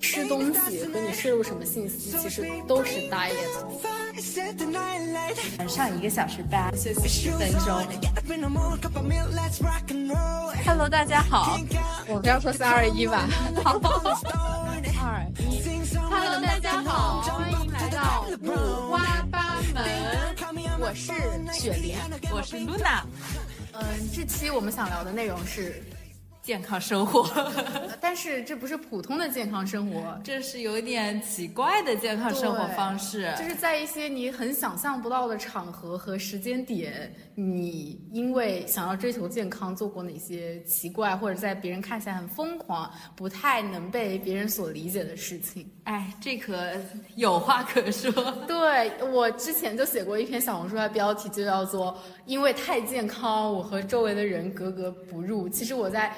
吃东西和你摄入什么信息，其实都是 diet。上一个小时班，休息十分钟。Hello，大家好，我不要说三二一吧。好二一，Hello，大家好，欢迎来到五花八门。我是雪莲，我是 Luna。嗯，这期我们想聊的内容是。健康生活，但是这不是普通的健康生活，这是有点奇怪的健康生活方式。就是在一些你很想象不到的场合和时间点，你因为想要追求健康，做过哪些奇怪或者在别人看起来很疯狂、不太能被别人所理解的事情？哎，这可有话可说。对我之前就写过一篇小红书的标题，就叫做“因为太健康，我和周围的人格格不入”。其实我在。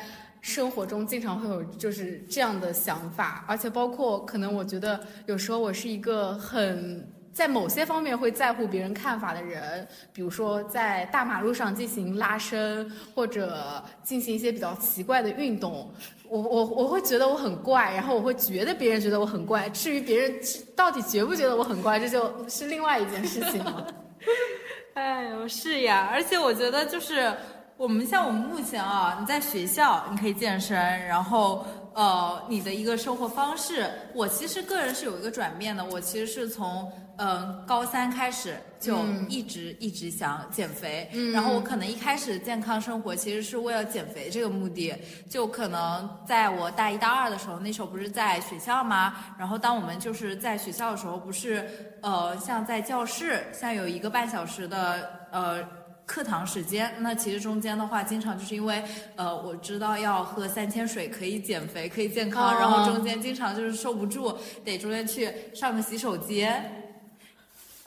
生活中经常会有就是这样的想法，而且包括可能我觉得有时候我是一个很在某些方面会在乎别人看法的人，比如说在大马路上进行拉伸或者进行一些比较奇怪的运动，我我我会觉得我很怪，然后我会觉得别人觉得我很怪。至于别人到底觉不觉得我很怪，这就是另外一件事情了。哎呦，是呀，而且我觉得就是。我们像我们目前啊，你在学校你可以健身，然后呃，你的一个生活方式，我其实个人是有一个转变的。我其实是从嗯高三开始就一直一直想减肥，然后我可能一开始健康生活其实是为了减肥这个目的。就可能在我大一大二的时候，那时候不是在学校吗？然后当我们就是在学校的时候，不是呃像在教室，像有一个半小时的呃。课堂时间，那其实中间的话，经常就是因为，呃，我知道要喝三千水可以减肥，可以健康，然后中间经常就是受不住，得中间去上个洗手间。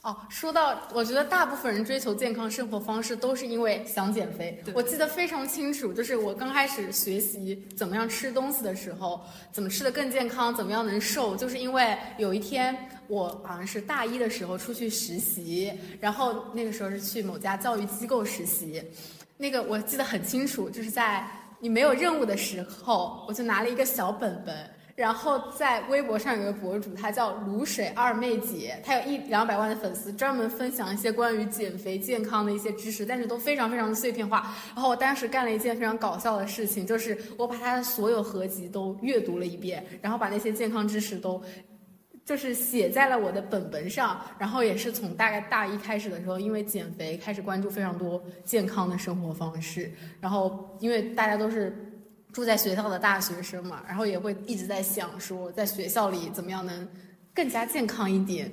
哦，说到，我觉得大部分人追求健康生活方式都是因为想减肥。我记得非常清楚，就是我刚开始学习怎么样吃东西的时候，怎么吃的更健康，怎么样能瘦，就是因为有一天我好像是大一的时候出去实习，然后那个时候是去某家教育机构实习，那个我记得很清楚，就是在你没有任务的时候，我就拿了一个小本本。然后在微博上有个博主，他叫卤水二妹姐，她有一两百万的粉丝，专门分享一些关于减肥健康的一些知识，但是都非常非常的碎片化。然后我当时干了一件非常搞笑的事情，就是我把她的所有合集都阅读了一遍，然后把那些健康知识都，就是写在了我的本本上。然后也是从大概大一开始的时候，因为减肥开始关注非常多健康的生活方式。然后因为大家都是。住在学校的大学生嘛，然后也会一直在想说，在学校里怎么样能更加健康一点。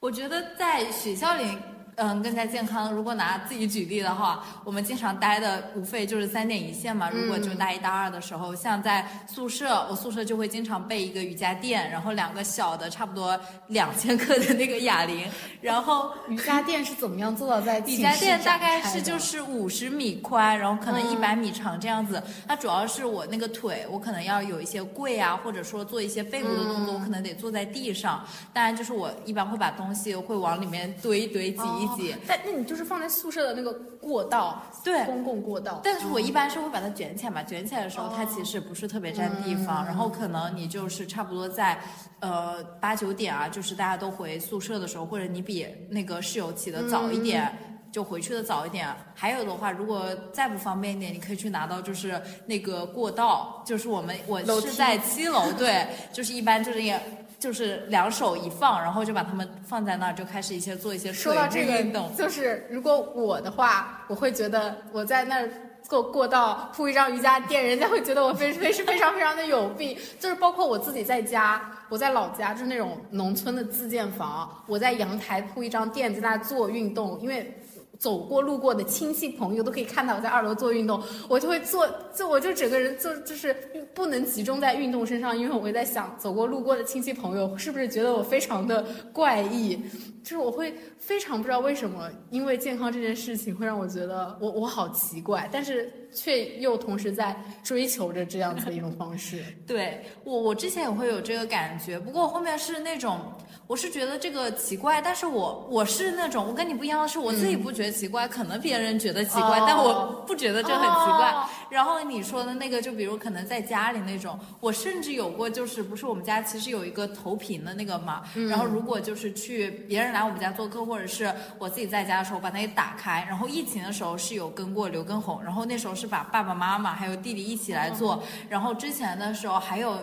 我觉得在学校里。嗯，更加健康。如果拿自己举例的话，我们经常待的无非就是三点一线嘛。如果就大一、大二的时候，像在宿舍，我宿舍就会经常备一个瑜伽垫，然后两个小的，差不多两千克的那个哑铃。然后瑜伽垫是怎么样做到在瑜伽垫大概是就是五十米宽，然后可能一百米长这样子。它主要是我那个腿，我可能要有一些跪啊，或者说做一些背部的动作，我可能得坐在地上。当然，就是我一般会把东西会往里面堆一堆，挤一。但那你就是放在宿舍的那个过道，对，公共过道。但是我一般是会把它卷起来嘛，卷起来的时候它其实不是特别占地方。然后可能你就是差不多在，呃八九点啊，就是大家都回宿舍的时候，或者你比那个室友起的早一点，就回去的早一点。还有的话，如果再不方便一点，你可以去拿到就是那个过道，就是我们我是在七楼，对，就是一般就是也。就是两手一放，然后就把它们放在那儿，就开始一些做一些说到这个运动。就是如果我的话，我会觉得我在那儿过过道铺一张瑜伽垫，人家会觉得我非非是非常非常的有病。就是包括我自己在家，我在老家就是那种农村的自建房，我在阳台铺一张垫在那做运动，因为。走过路过的亲戚朋友都可以看到我在二楼做运动，我就会做，就我就整个人就就是不能集中在运动身上，因为我会在想，走过路过的亲戚朋友是不是觉得我非常的怪异，就是我会非常不知道为什么，因为健康这件事情会让我觉得我我好奇怪，但是却又同时在追求着这样子的一种方式。对我我之前也会有这个感觉，不过后面是那种。我是觉得这个奇怪，但是我我是那种，我跟你不一样的是，我自己不觉得奇怪，可能别人觉得奇怪，但我不觉得这很奇怪。然后你说的那个，就比如可能在家里那种，我甚至有过，就是不是我们家其实有一个投屏的那个嘛，然后如果就是去别人来我们家做客，或者是我自己在家的时候，把它给打开。然后疫情的时候是有跟过刘畊宏，然后那时候是把爸爸妈妈还有弟弟一起来做，然后之前的时候还有。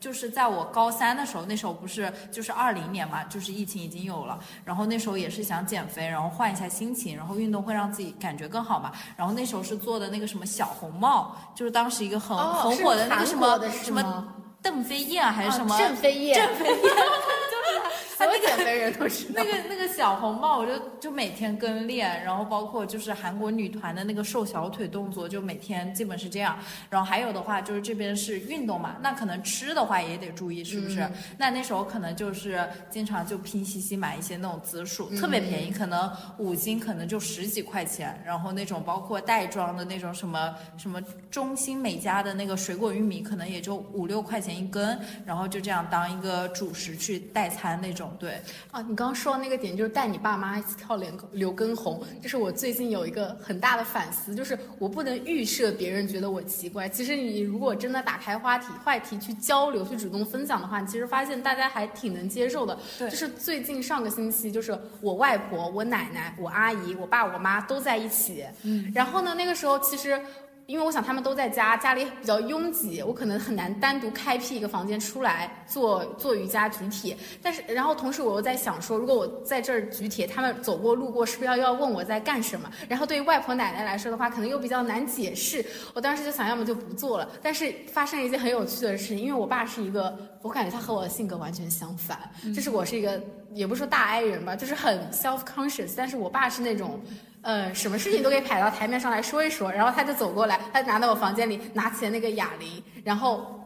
就是在我高三的时候，那时候不是就是二零年嘛，就是疫情已经有了，然后那时候也是想减肥，然后换一下心情，然后运动会让自己感觉更好嘛。然后那时候是做的那个什么小红帽，就是当时一个很很火的那个什么什么邓飞燕还是什么郑飞燕，郑飞燕。所有减肥人都是那个那个小红帽，我就就每天跟练，然后包括就是韩国女团的那个瘦小腿动作，就每天基本是这样。然后还有的话就是这边是运动嘛，那可能吃的话也得注意，是不是？那那时候可能就是经常就拼夕夕买一些那种紫薯，特别便宜，可能五斤可能就十几块钱。然后那种包括袋装的那种什么什么中心美家的那个水果玉米，可能也就五六块钱一根，然后就这样当一个主食去代餐那种。对啊，你刚刚说的那个点就是带你爸妈一起跳刘刘畊宏，就是我最近有一个很大的反思，就是我不能预设别人觉得我奇怪。其实你如果真的打开话题话题去交流，去主动分享的话，其实发现大家还挺能接受的。对，就是最近上个星期，就是我外婆、我奶奶、我阿姨、我爸、我妈都在一起。嗯，然后呢，那个时候其实。因为我想他们都在家，家里比较拥挤，我可能很难单独开辟一个房间出来做做瑜伽举铁。但是，然后同时我又在想说，如果我在这儿举铁，他们走过路过是不是要要问我在干什么？然后对于外婆奶奶来说的话，可能又比较难解释。我当时就想要么就不做了。但是发生了一件很有趣的事情，因为我爸是一个，我感觉他和我的性格完全相反，就是我是一个，也不说大 I 人吧，就是很 self conscious，但是我爸是那种。呃，什么事情都可以摆到台面上来说一说，然后他就走过来，他拿到我房间里，拿起了那个哑铃，然后。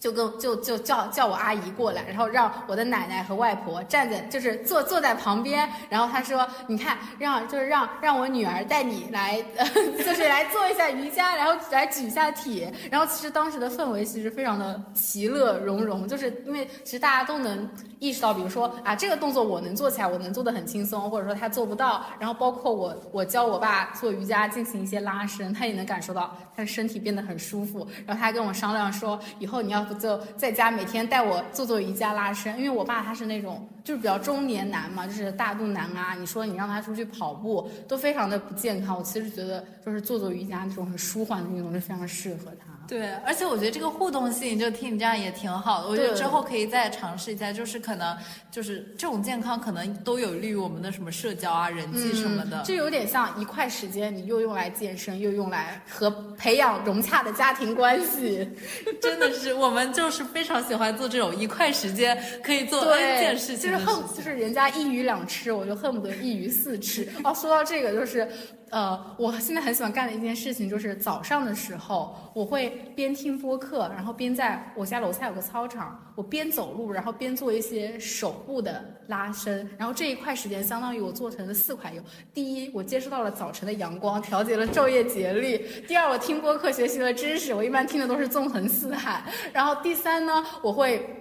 就跟就就叫叫我阿姨过来，然后让我的奶奶和外婆站在就是坐坐在旁边，然后他说：“你看，让就是让让我女儿带你来，呃 就是来做一下瑜伽，然后来举一下铁。”然后其实当时的氛围其实非常的其乐融融，就是因为其实大家都能意识到，比如说啊这个动作我能做起来，我能做的很轻松，或者说他做不到。然后包括我我教我爸做瑜伽进行一些拉伸，他也能感受到他的身体变得很舒服。然后他还跟我商量说，以后你要。就在家每天带我做做瑜伽拉伸，因为我爸他是那种就是比较中年男嘛，就是大肚腩啊。你说你让他出去跑步都非常的不健康。我其实觉得就是做做瑜伽那种很舒缓的运动就非常适合他。对，而且我觉得这个互动性，就听你这样也挺好的。我觉得之后可以再尝试一下，就是可能就是这种健康，可能都有利于我们的什么社交啊、人际什么的。就有点像一块时间，你又用来健身，又用来和培养融洽的家庭关系。真的是，我们就是非常喜欢做这种一块时间可以做 N 件事情。就是恨，就是人家一鱼两吃，我就恨不得一鱼四吃。哦，说到这个，就是。呃，我现在很喜欢干的一件事情就是早上的时候，我会边听播客，然后边在我家楼下有个操场，我边走路，然后边做一些手部的拉伸，然后这一块时间相当于我做成了四块有。第一，我接触到了早晨的阳光，调节了昼夜节律；第二，我听播客学习了知识，我一般听的都是纵横四海；然后第三呢，我会。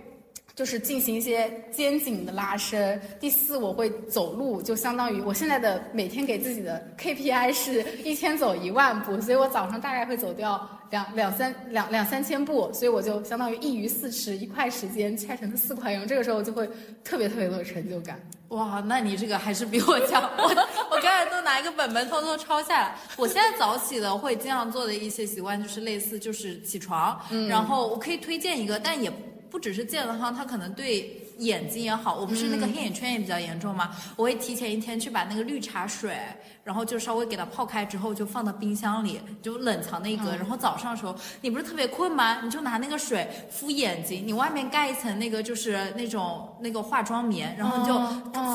就是进行一些肩颈的拉伸。第四，我会走路，就相当于我现在的每天给自己的 KPI 是一天走一万步，所以我早上大概会走掉两两三两两三千步，所以我就相当于一鱼四吃，一块时间拆成四块用，这个时候就会特别特别有成就感。哇，那你这个还是比我强。我我刚才都拿一个本本偷偷抄下来。我现在早起的会经常做的一些习惯就是类似就是起床，然后我可以推荐一个，但也。不只是健康，它可能对眼睛也好。我不是那个黑眼圈也比较严重吗？我会提前一天去把那个绿茶水，然后就稍微给它泡开之后，就放到冰箱里，就冷藏那一格。然后早上的时候，你不是特别困吗？你就拿那个水敷眼睛，你外面盖一层那个就是那种那个化妆棉，然后你就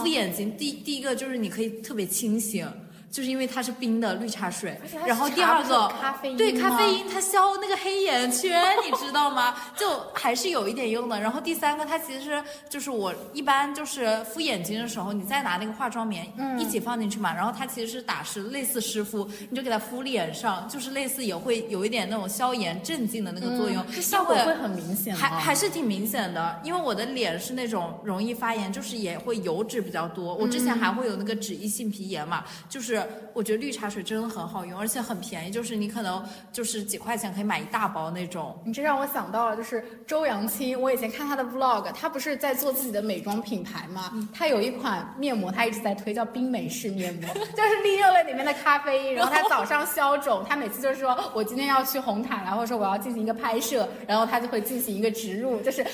敷眼睛。第第一个就是你可以特别清醒。就是因为它是冰的绿茶水，然后第二个对咖啡因它消那个黑眼圈，你知道吗？就还是有一点用的。然后第三个，它其实就是我一般就是敷眼睛的时候，你再拿那个化妆棉一起放进去嘛。然后它其实是打湿，类似湿敷，你就给它敷脸上，就是类似也会有一点那种消炎镇静的那个作用，效果会很明显，还还是挺明显的。因为我的脸是那种容易发炎，就是也会油脂比较多。我之前还会有那个脂溢性皮炎嘛，就是。我觉得绿茶水真的很好用，而且很便宜，就是你可能就是几块钱可以买一大包那种。你这让我想到了，就是周扬青，我以前看他的 vlog，他不是在做自己的美妆品牌吗？他有一款面膜，他一直在推，叫冰美式面膜，就是利用了里面的咖啡因，然后他早上消肿，他每次就是说我今天要去红毯了，或者说我要进行一个拍摄，然后他就会进行一个植入，就是。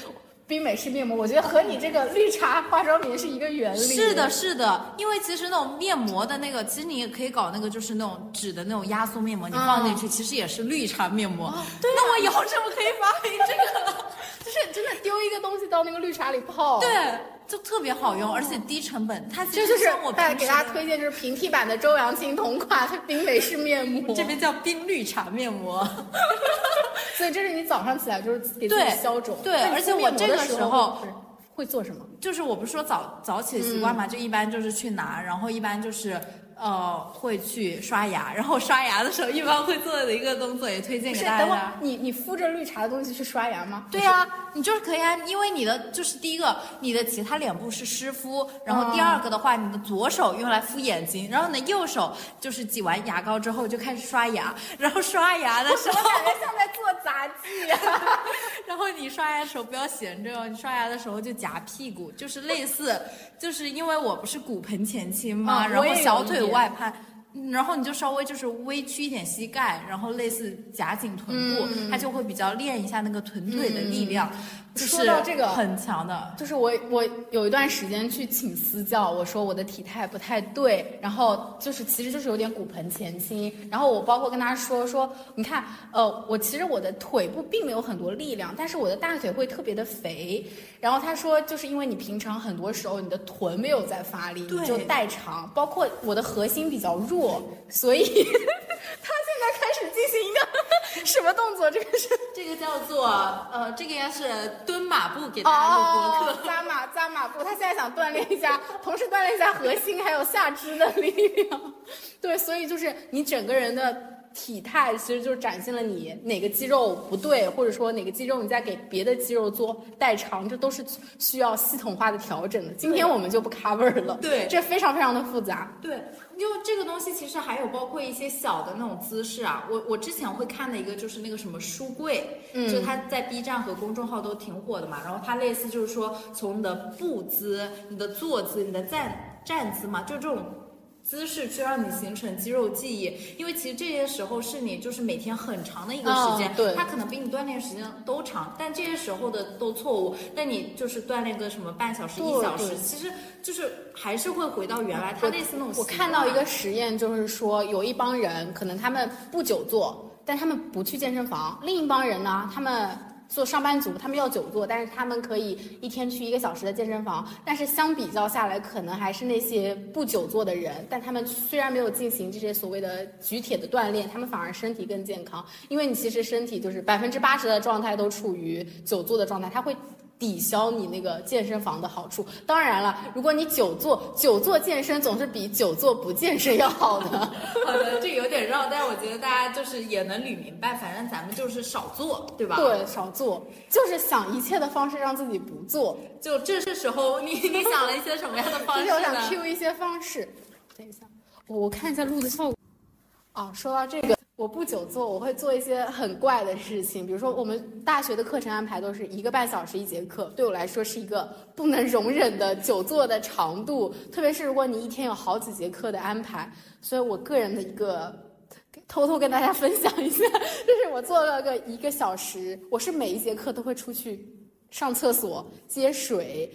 冰美式面膜，我觉得和你这个绿茶化妆棉是一个原理。是的，是的，因为其实那种面膜的那个，其实你也可以搞那个，就是那种纸的那种压缩面膜，你放进去其实也是绿茶面膜。对，那我以后是不是可以发明这个？就是真的丢一个东西到那个绿茶里泡。对。就特别好用，而且低成本。它这就是我大给大家推荐，就是平替版的周扬青同款冰美式面膜，这边叫冰绿茶面膜。所以这是你早上起来就是给自己消肿。对，而且我这个时候会做什么？就是我不是说早早起的习惯嘛，就一般就是去拿，然后一般就是。呃，会去刷牙，然后刷牙的时候一般会做的一个动作，也推荐给大家。等会你你敷着绿茶的东西去刷牙吗？对呀，你就是可以啊，因为你的就是第一个，你的其他脸部是湿敷，然后第二个的话，你的左手用来敷眼睛，然后你的右手就是挤完牙膏之后就开始刷牙，然后刷牙的时候感觉像在做杂技啊。然后你刷牙的时候不要闲着哦，你刷牙的时候就夹屁股，就是类似，就是因为我不是骨盆前倾嘛？然后小腿。外拍，然后你就稍微就是微屈一点膝盖，然后类似夹紧臀部，它就会比较练一下那个臀腿的力量。说到这个很强的，就是我我有一段时间去请私教，我说我的体态不太对，然后就是其实就是有点骨盆前倾，然后我包括跟他说说，你看，呃，我其实我的腿部并没有很多力量，但是我的大腿会特别的肥，然后他说就是因为你平常很多时候你的臀没有在发力，你就代偿，包括我的核心比较弱，所以 他现在开始进行一个什么动作？这个是这个叫做呃，这个应该是。蹲马步给大家录播课，扎马扎马步。他现在想锻炼一下，同时锻炼一下核心还有下肢的力量。对，所以就是你整个人的。体态其实就是展现了你哪个肌肉不对，或者说哪个肌肉你在给别的肌肉做代偿，这都是需要系统化的调整的。今天我们就不 cover 了。对，这非常非常的复杂。对，因为这个东西其实还有包括一些小的那种姿势啊。我我之前会看的一个就是那个什么书柜，嗯，就它在 B 站和公众号都挺火的嘛。然后它类似就是说从你的步姿、你的坐姿、你的站站姿嘛，就这种。姿势去让你形成肌肉记忆，因为其实这些时候是你就是每天很长的一个时间，对，它可能比你锻炼时间都长，但这些时候的都错误，但你就是锻炼个什么半小时一小时，其实就是还是会回到原来，它类似那种。我看到一个实验，就是说有一帮人可能他们不久坐，但他们不去健身房，另一帮人呢，他们。做上班族，他们要久坐，但是他们可以一天去一个小时的健身房。但是相比较下来，可能还是那些不久坐的人，但他们虽然没有进行这些所谓的举铁的锻炼，他们反而身体更健康。因为你其实身体就是百分之八十的状态都处于久坐的状态，他会。抵消你那个健身房的好处。当然了，如果你久坐，久坐健身总是比久坐不健身要好的。好的，这有点绕，但是我觉得大家就是也能捋明白。反正咱们就是少做，对吧？对，少做，就是想一切的方式让自己不做。就这是时候，你 你想了一些什么样的方式呢？我 想 Q 一些方式。等一下，我我看一下录的效果。啊，说到这个。我不久坐，我会做一些很怪的事情，比如说我们大学的课程安排都是一个半小时一节课，对我来说是一个不能容忍的久坐的长度，特别是如果你一天有好几节课的安排，所以我个人的一个偷偷跟大家分享一下，就是我做了个一个小时，我是每一节课都会出去上厕所接水，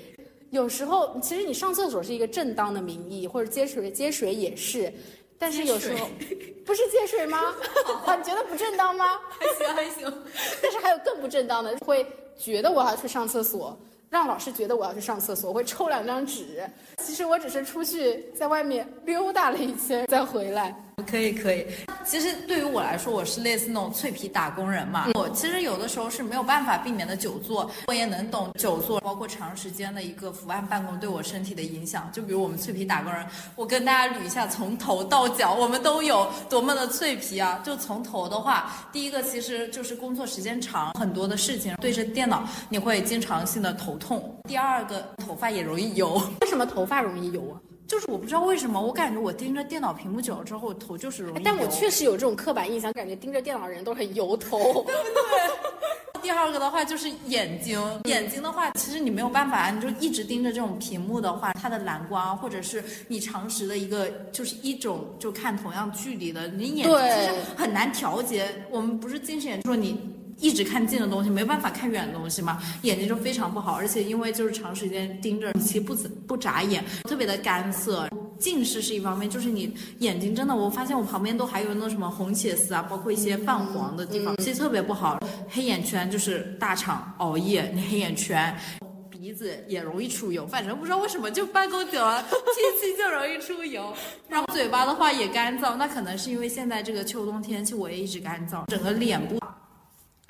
有时候其实你上厕所是一个正当的名义，或者接水接水也是。但是有时候，不是接水吗？啊，你觉得不正当吗？还 行还行。但是还有更不正当的，会觉得我要去上厕所，让老师觉得我要去上厕所，我会抽两张纸。其实我只是出去在外面溜达了一圈再回来。可以可以，其实对于我来说，我是类似那种脆皮打工人嘛。我其实有的时候是没有办法避免的久坐，我也能懂久坐，包括长时间的一个伏案办公对我身体的影响。就比如我们脆皮打工人，我跟大家捋一下，从头到脚我们都有多么的脆皮啊！就从头的话，第一个其实就是工作时间长，很多的事情对着电脑，你会经常性的头痛。第二个，头发也容易油。为什么头发容易油啊？就是我不知道为什么，我感觉我盯着电脑屏幕久了之后，头就是容易油。但我确实有这种刻板印象，感觉盯着电脑的人都很油头。对。第二个的话就是眼睛，眼睛的话，其实你没有办法，你就一直盯着这种屏幕的话，它的蓝光或者是你常识的一个，就是一种就看同样距离的，你眼睛其实很难调节。我们不是近视眼，说你。一直看近的东西，没办法看远的东西嘛，眼睛就非常不好，而且因为就是长时间盯着，其实不不眨眼，特别的干涩。近视是一方面，就是你眼睛真的，我发现我旁边都还有那什么红血丝啊，包括一些泛黄的地方，其实特别不好。黑眼圈就是大厂熬夜，你黑眼圈，鼻子也容易出油，反正不知道为什么就办公久了，天气就容易出油。然后嘴巴的话也干燥，那可能是因为现在这个秋冬天气我也一直干燥，整个脸部。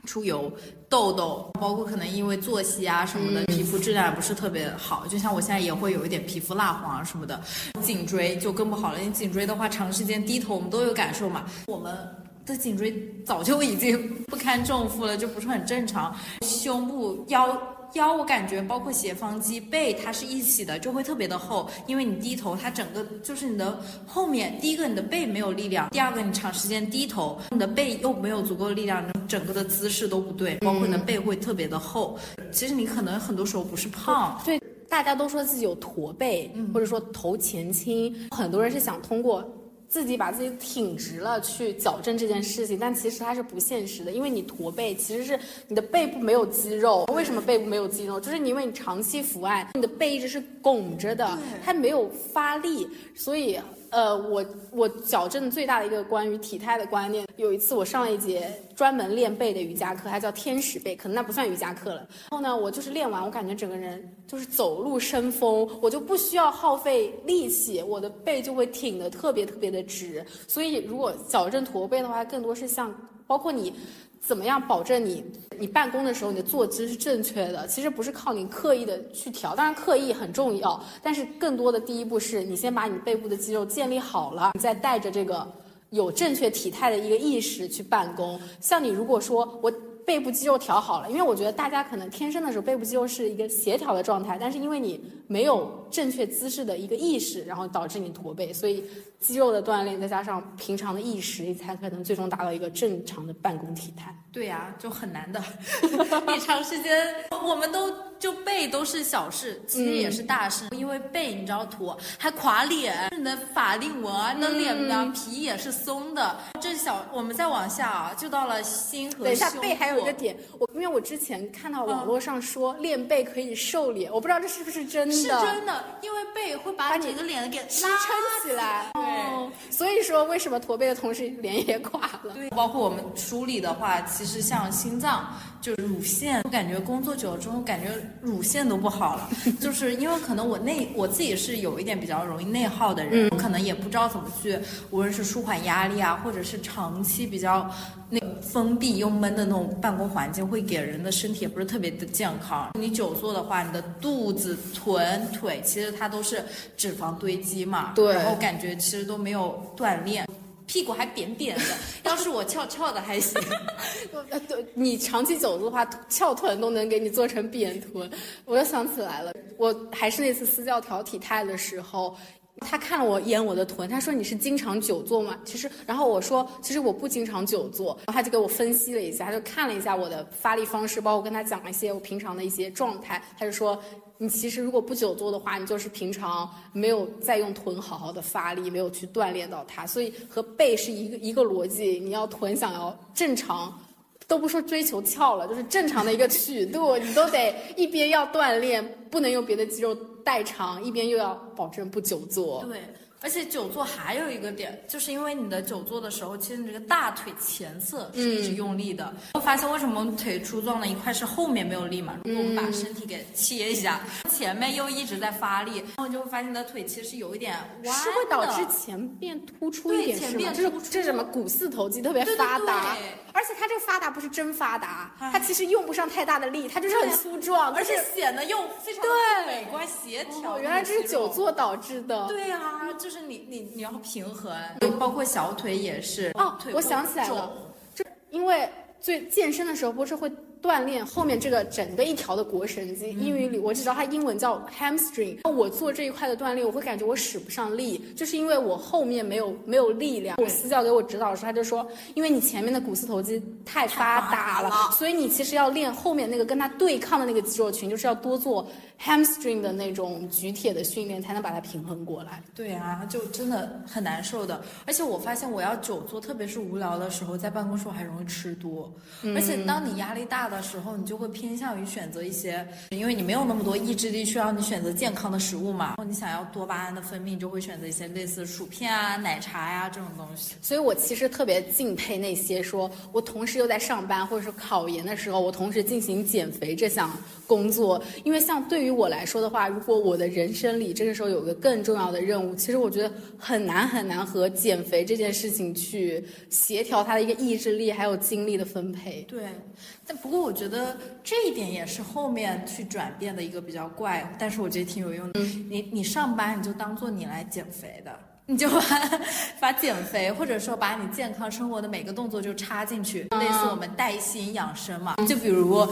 出油、痘痘，包括可能因为作息啊什么的，皮肤质量不是特别好。就像我现在也会有一点皮肤蜡黄什么的，颈椎就更不好了。你颈椎的话，长时间低头，我们都有感受嘛。我们的颈椎早就已经 不堪重负了，就不是很正常。胸部、腰。腰我感觉包括斜方肌、背它是一起的，就会特别的厚，因为你低头，它整个就是你的后面，第一个你的背没有力量，第二个你长时间低头，你的背又没有足够的力量，整个的姿势都不对，包括你的背会特别的厚。其实你可能很多时候不是胖，对，大家都说自己有驼背，或者说头前倾，很多人是想通过。自己把自己挺直了去矫正这件事情，但其实它是不现实的，因为你驼背其实是你的背部没有肌肉。为什么背部没有肌肉？就是因为你长期伏案，你的背一直是拱着的，它没有发力，所以。呃，我我矫正最大的一个关于体态的观念，有一次我上了一节专门练背的瑜伽课，它叫天使背，可能那不算瑜伽课了。然后呢，我就是练完，我感觉整个人就是走路生风，我就不需要耗费力气，我的背就会挺得特别特别的直。所以如果矫正驼背的话，更多是像包括你。怎么样保证你你办公的时候你的坐姿是正确的？其实不是靠你刻意的去调，当然刻意很重要，但是更多的第一步是你先把你背部的肌肉建立好了，你再带着这个有正确体态的一个意识去办公。像你如果说我。背部肌肉调好了，因为我觉得大家可能天生的时候背部肌肉是一个协调的状态，但是因为你没有正确姿势的一个意识，然后导致你驼背，所以肌肉的锻炼再加上平常的意识，你才可能最终达到一个正常的办公体态。对呀，就很难的。你长时间，我们都就背都是小事，其实也是大事，因为背你知道驼还垮脸，你的法令纹啊，你的脸的皮也是松的。这小，我们再往下啊，就到了心和胸。等一下，背还有。一个点，我因为我之前看到网络上说练背可以瘦脸，我不知道这是不是真的。是真的，因为背会把整个脸给支撑起来。对，所以说为什么驼背的同时脸也垮了？对，包括我们梳理的话，其实像心脏。就是乳腺，我感觉工作久了之后，感觉乳腺都不好了。就是因为可能我内我自己是有一点比较容易内耗的人，我可能也不知道怎么去，无论是舒缓压力啊，或者是长期比较那封闭又闷的那种办公环境，会给人的身体也不是特别的健康。你久坐的话，你的肚子、臀、腿，其实它都是脂肪堆积嘛。对。然后感觉其实都没有锻炼。屁股还扁扁的，要是我翘翘的还行。呃，对，你长期走路的话，翘臀都能给你做成扁臀。我又想起来了，我还是那次私教调体态的时候，他看了我一眼我的臀，他说你是经常久坐吗？其实，然后我说其实我不经常久坐，然后他就给我分析了一下，他就看了一下我的发力方式，包括跟他讲了一些我平常的一些状态，他就说。你其实如果不久坐的话，你就是平常没有在用臀好好的发力，没有去锻炼到它，所以和背是一个一个逻辑。你要臀想要正常，都不说追求翘了，就是正常的一个曲度，你都得一边要锻炼，不能用别的肌肉代偿，一边又要保证不久坐。对。而且久坐还有一个点，就是因为你的久坐的时候，其实你这个大腿前侧是一直用力的。我发现为什么腿粗壮的一块是后面没有力嘛？如果我们把身体给切一下，前面又一直在发力，然后就会发现你的腿其实是有一点弯是会导致前变突出一点，是吗？就是这是什么股四头肌特别发达，而且它这个发达不是真发达，它其实用不上太大的力，它就是很粗壮，而且显得又非常美观协调。原来这是久坐导致的。对呀，就是。是你你你要平衡，包括小腿也是哦。我想起来了，就因为最健身的时候不是会锻炼后面这个整个一条的腘绳肌。英语里我只知道它英文叫 hamstring。我做这一块的锻炼，我会感觉我使不上力，就是因为我后面没有没有力量。我私教给我指导的时候，他就说，因为你前面的股四头肌太发达了，所以你其实要练后面那个跟它对抗的那个肌肉群，就是要多做 hamstring 的那种举铁的训练，才能把它平衡过来。对啊，就真的很难受的。而且我发现我要久坐，特别是无聊的时候，在办公室我还容易吃多。而且当你压力大的的时候，你就会偏向于选择一些，因为你没有那么多意志力去让你选择健康的食物嘛。然后你想要多巴胺的分泌，就会选择一些类似薯片啊、奶茶呀这种东西。所以我其实特别敬佩那些说我同时又在上班或者是考研的时候，我同时进行减肥这项工作。因为像对于我来说的话，如果我的人生里这个时候有个更重要的任务，其实我觉得很难很难和减肥这件事情去协调它的一个意志力还有精力的分配。对，但不过我觉得这一点也是后面去转变的一个比较怪，但是我觉得挺有用的。你你上班你就当做你来减肥的，你就把把减肥或者说把你健康生活的每个动作就插进去，类似我们带薪养生嘛。就比如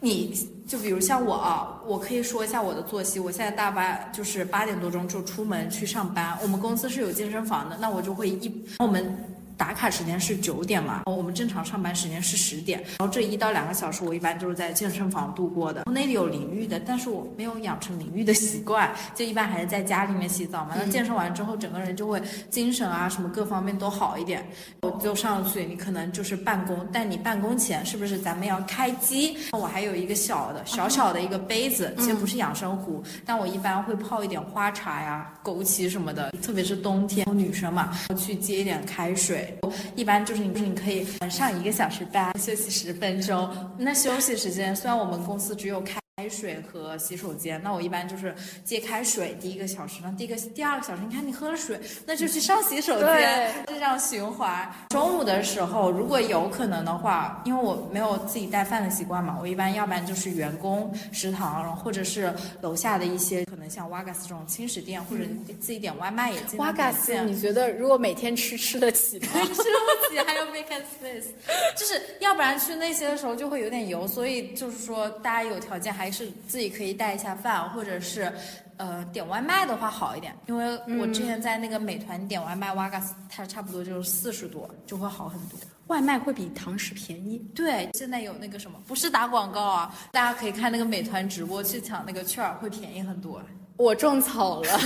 你就比如像我啊，我可以说一下我的作息。我现在大八就是八点多钟就出门去上班，我们公司是有健身房的，那我就会一我们。打卡时间是九点嘛，我们正常上班时间是十点，然后这一到两个小时我一般就是在健身房度过的。那里有淋浴的，但是我没有养成淋浴的习惯，就一般还是在家里面洗澡嘛。那健身完之后，整个人就会精神啊什么各方面都好一点。我就上去，你可能就是办公，但你办公前是不是咱们要开机？我还有一个小的小小的一个杯子，其实不是养生壶，但我一般会泡一点花茶呀、枸杞什么的，特别是冬天，女生嘛，去接一点开水。一般就是你，你可以上一个小时班，休息十分钟。那休息时间，虽然我们公司只有开。开水和洗手间，那我一般就是接开水第一个小时，那第一个第二个小时，你看你喝了水，那就去上洗手间，就这样循环。中午的时候，如果有可能的话，因为我没有自己带饭的习惯嘛，我一般要不然就是员工食堂，然后或者是楼下的一些可能像瓦嘎斯这种轻食店，或者自己点外卖也尽量瓦嘎斯，你觉得如果每天吃吃得起吗？吃不起，还有 make space，就是要不然去那些的时候就会有点油，所以就是说大家有条件还。是自己可以带一下饭，或者是，呃，点外卖的话好一点，因为我之前在那个美团点外卖，哇嘎斯它差不多就是四十多，就会好很多。外卖会比堂食便宜？对，现在有那个什么，不是打广告啊，大家可以看那个美团直播去抢那个券儿，会便宜很多。我种草了。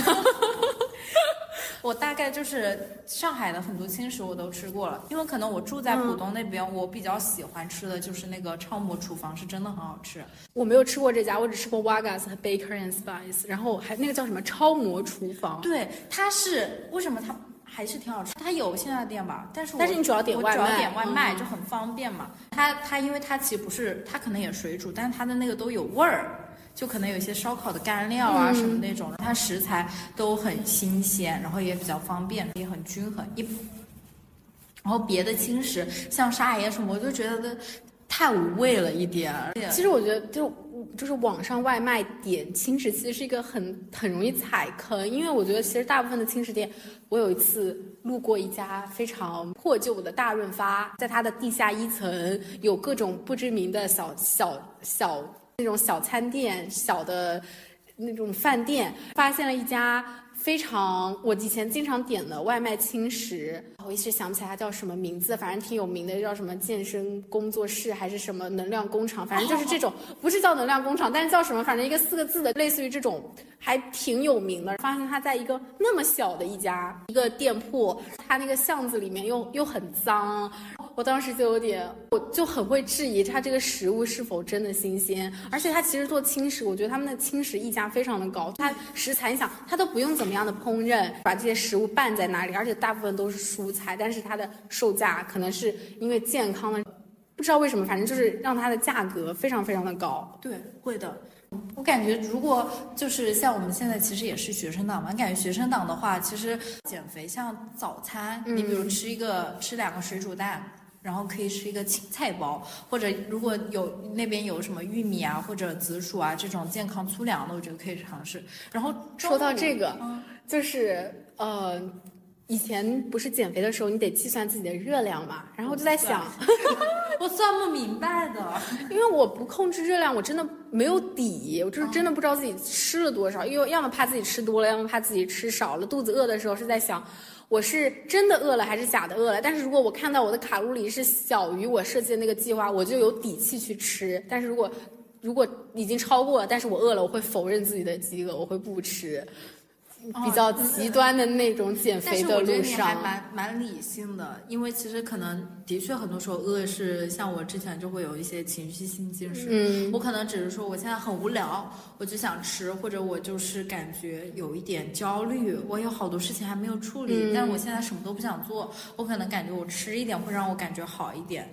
我大概就是上海的很多轻食我都吃过了，因为可能我住在浦东那边，我比较喜欢吃的就是那个超模厨房，是真的很好吃。我没有吃过这家，我只吃过 Wagas 和 Baker and Spice，然后还那个叫什么超模厨房。对，它是为什么它还是挺好吃？它有线下店吧，但是但是你主要点外卖，主要点外卖就很方便嘛。它它因为它其实不是，它可能也水煮，但是它的那个都有味儿。就可能有一些烧烤的干料啊什么那种的，它食材都很新鲜，然后也比较方便，也很均衡。一，然后别的轻食像沙爷什么，我就觉得太无味了一点。其实我觉得就就是网上外卖点轻食，其实是一个很很容易踩坑，因为我觉得其实大部分的轻食店，我有一次路过一家非常破旧的大润发，在它的地下一层有各种不知名的小小小。那种小餐店、小的那种饭店，发现了一家非常我以前经常点的外卖轻食，我一时想不起来它叫什么名字，反正挺有名的，叫什么健身工作室还是什么能量工厂，反正就是这种，不是叫能量工厂，但是叫什么，反正一个四个字的，类似于这种，还挺有名的。发现它在一个那么小的一家一个店铺，它那个巷子里面又又很脏。我当时就有点，我就很会质疑它这个食物是否真的新鲜，而且它其实做轻食，我觉得他们的轻食溢价非常的高。它食材，你想，它都不用怎么样的烹饪，把这些食物拌在那里，而且大部分都是蔬菜，但是它的售价可能是因为健康的，不知道为什么，反正就是让它的价格非常非常的高。对，会的。我感觉，如果就是像我们现在其实也是学生党嘛，感觉学生党的话，其实减肥像早餐，你比如吃一个吃两个水煮蛋。然后可以是一个青菜包，或者如果有那边有什么玉米啊或者紫薯啊这种健康粗粮的，我觉得可以尝试。然后说到这个，就是呃，以前不是减肥的时候，你得计算自己的热量嘛，然后就在想，我算不明白的，因为我不控制热量，我真的没有底，我就是真的不知道自己吃了多少，因为要么怕自己吃多了，要么怕自己吃少了。肚子饿的时候是在想，我是真的饿了还是假的饿了？但是如果我看到我的卡路里是小于我设计的那个计划，我就有底气去吃。但是如果如果已经超过了，但是我饿了，我会否认自己的饥饿，我会不吃。比较极端的那种减肥的路上，还蛮蛮理性的，因为其实可能的确很多时候饿是像我之前就会有一些情绪性进食，嗯，我可能只是说我现在很无聊，我就想吃，或者我就是感觉有一点焦虑，我有好多事情还没有处理，但是我现在什么都不想做，我可能感觉我吃一点会让我感觉好一点，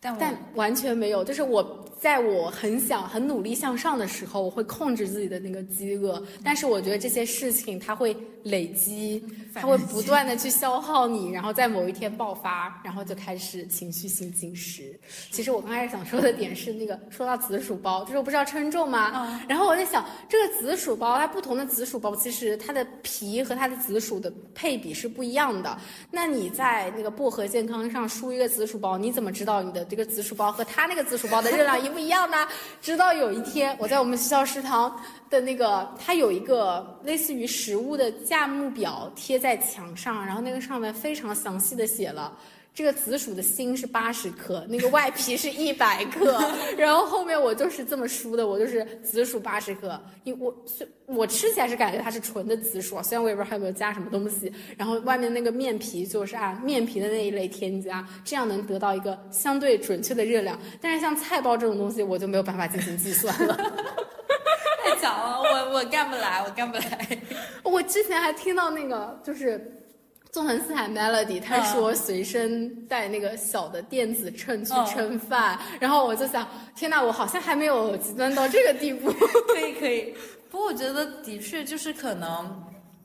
但但完全没有，就是我。在我很想很努力向上的时候，我会控制自己的那个饥饿。但是我觉得这些事情它会累积，它会不断的去消耗你，然后在某一天爆发，然后就开始情绪性进食。其实我刚开始想说的点是那个说到紫薯包，就是我不是要称重吗？然后我在想，这个紫薯包它不同的紫薯包其实它的皮和它的紫薯的配比是不一样的。那你在那个薄荷健康上输一个紫薯包，你怎么知道你的这个紫薯包和它那个紫薯包的热量一？不一样呢。直到有一天，我在我们学校食堂的那个，它有一个类似于食物的价目表贴在墙上，然后那个上面非常详细的写了。这个紫薯的心是八十克，那个外皮是一百克，然后后面我就是这么输的，我就是紫薯八十克，因我虽我吃起来是感觉它是纯的紫薯，虽然我也不知道它有没有加什么东西，然后外面那个面皮就是按面皮的那一类添加，这样能得到一个相对准确的热量。但是像菜包这种东西，我就没有办法进行计算了，太巧了，我我干不来，我干不来。我之前还听到那个就是。纵横四海 Melody，他说随身带那个小的电子秤去称饭，然后我就想，天呐，我好像还没有极端到这个地步。可以可以，不过我觉得的确就是可能，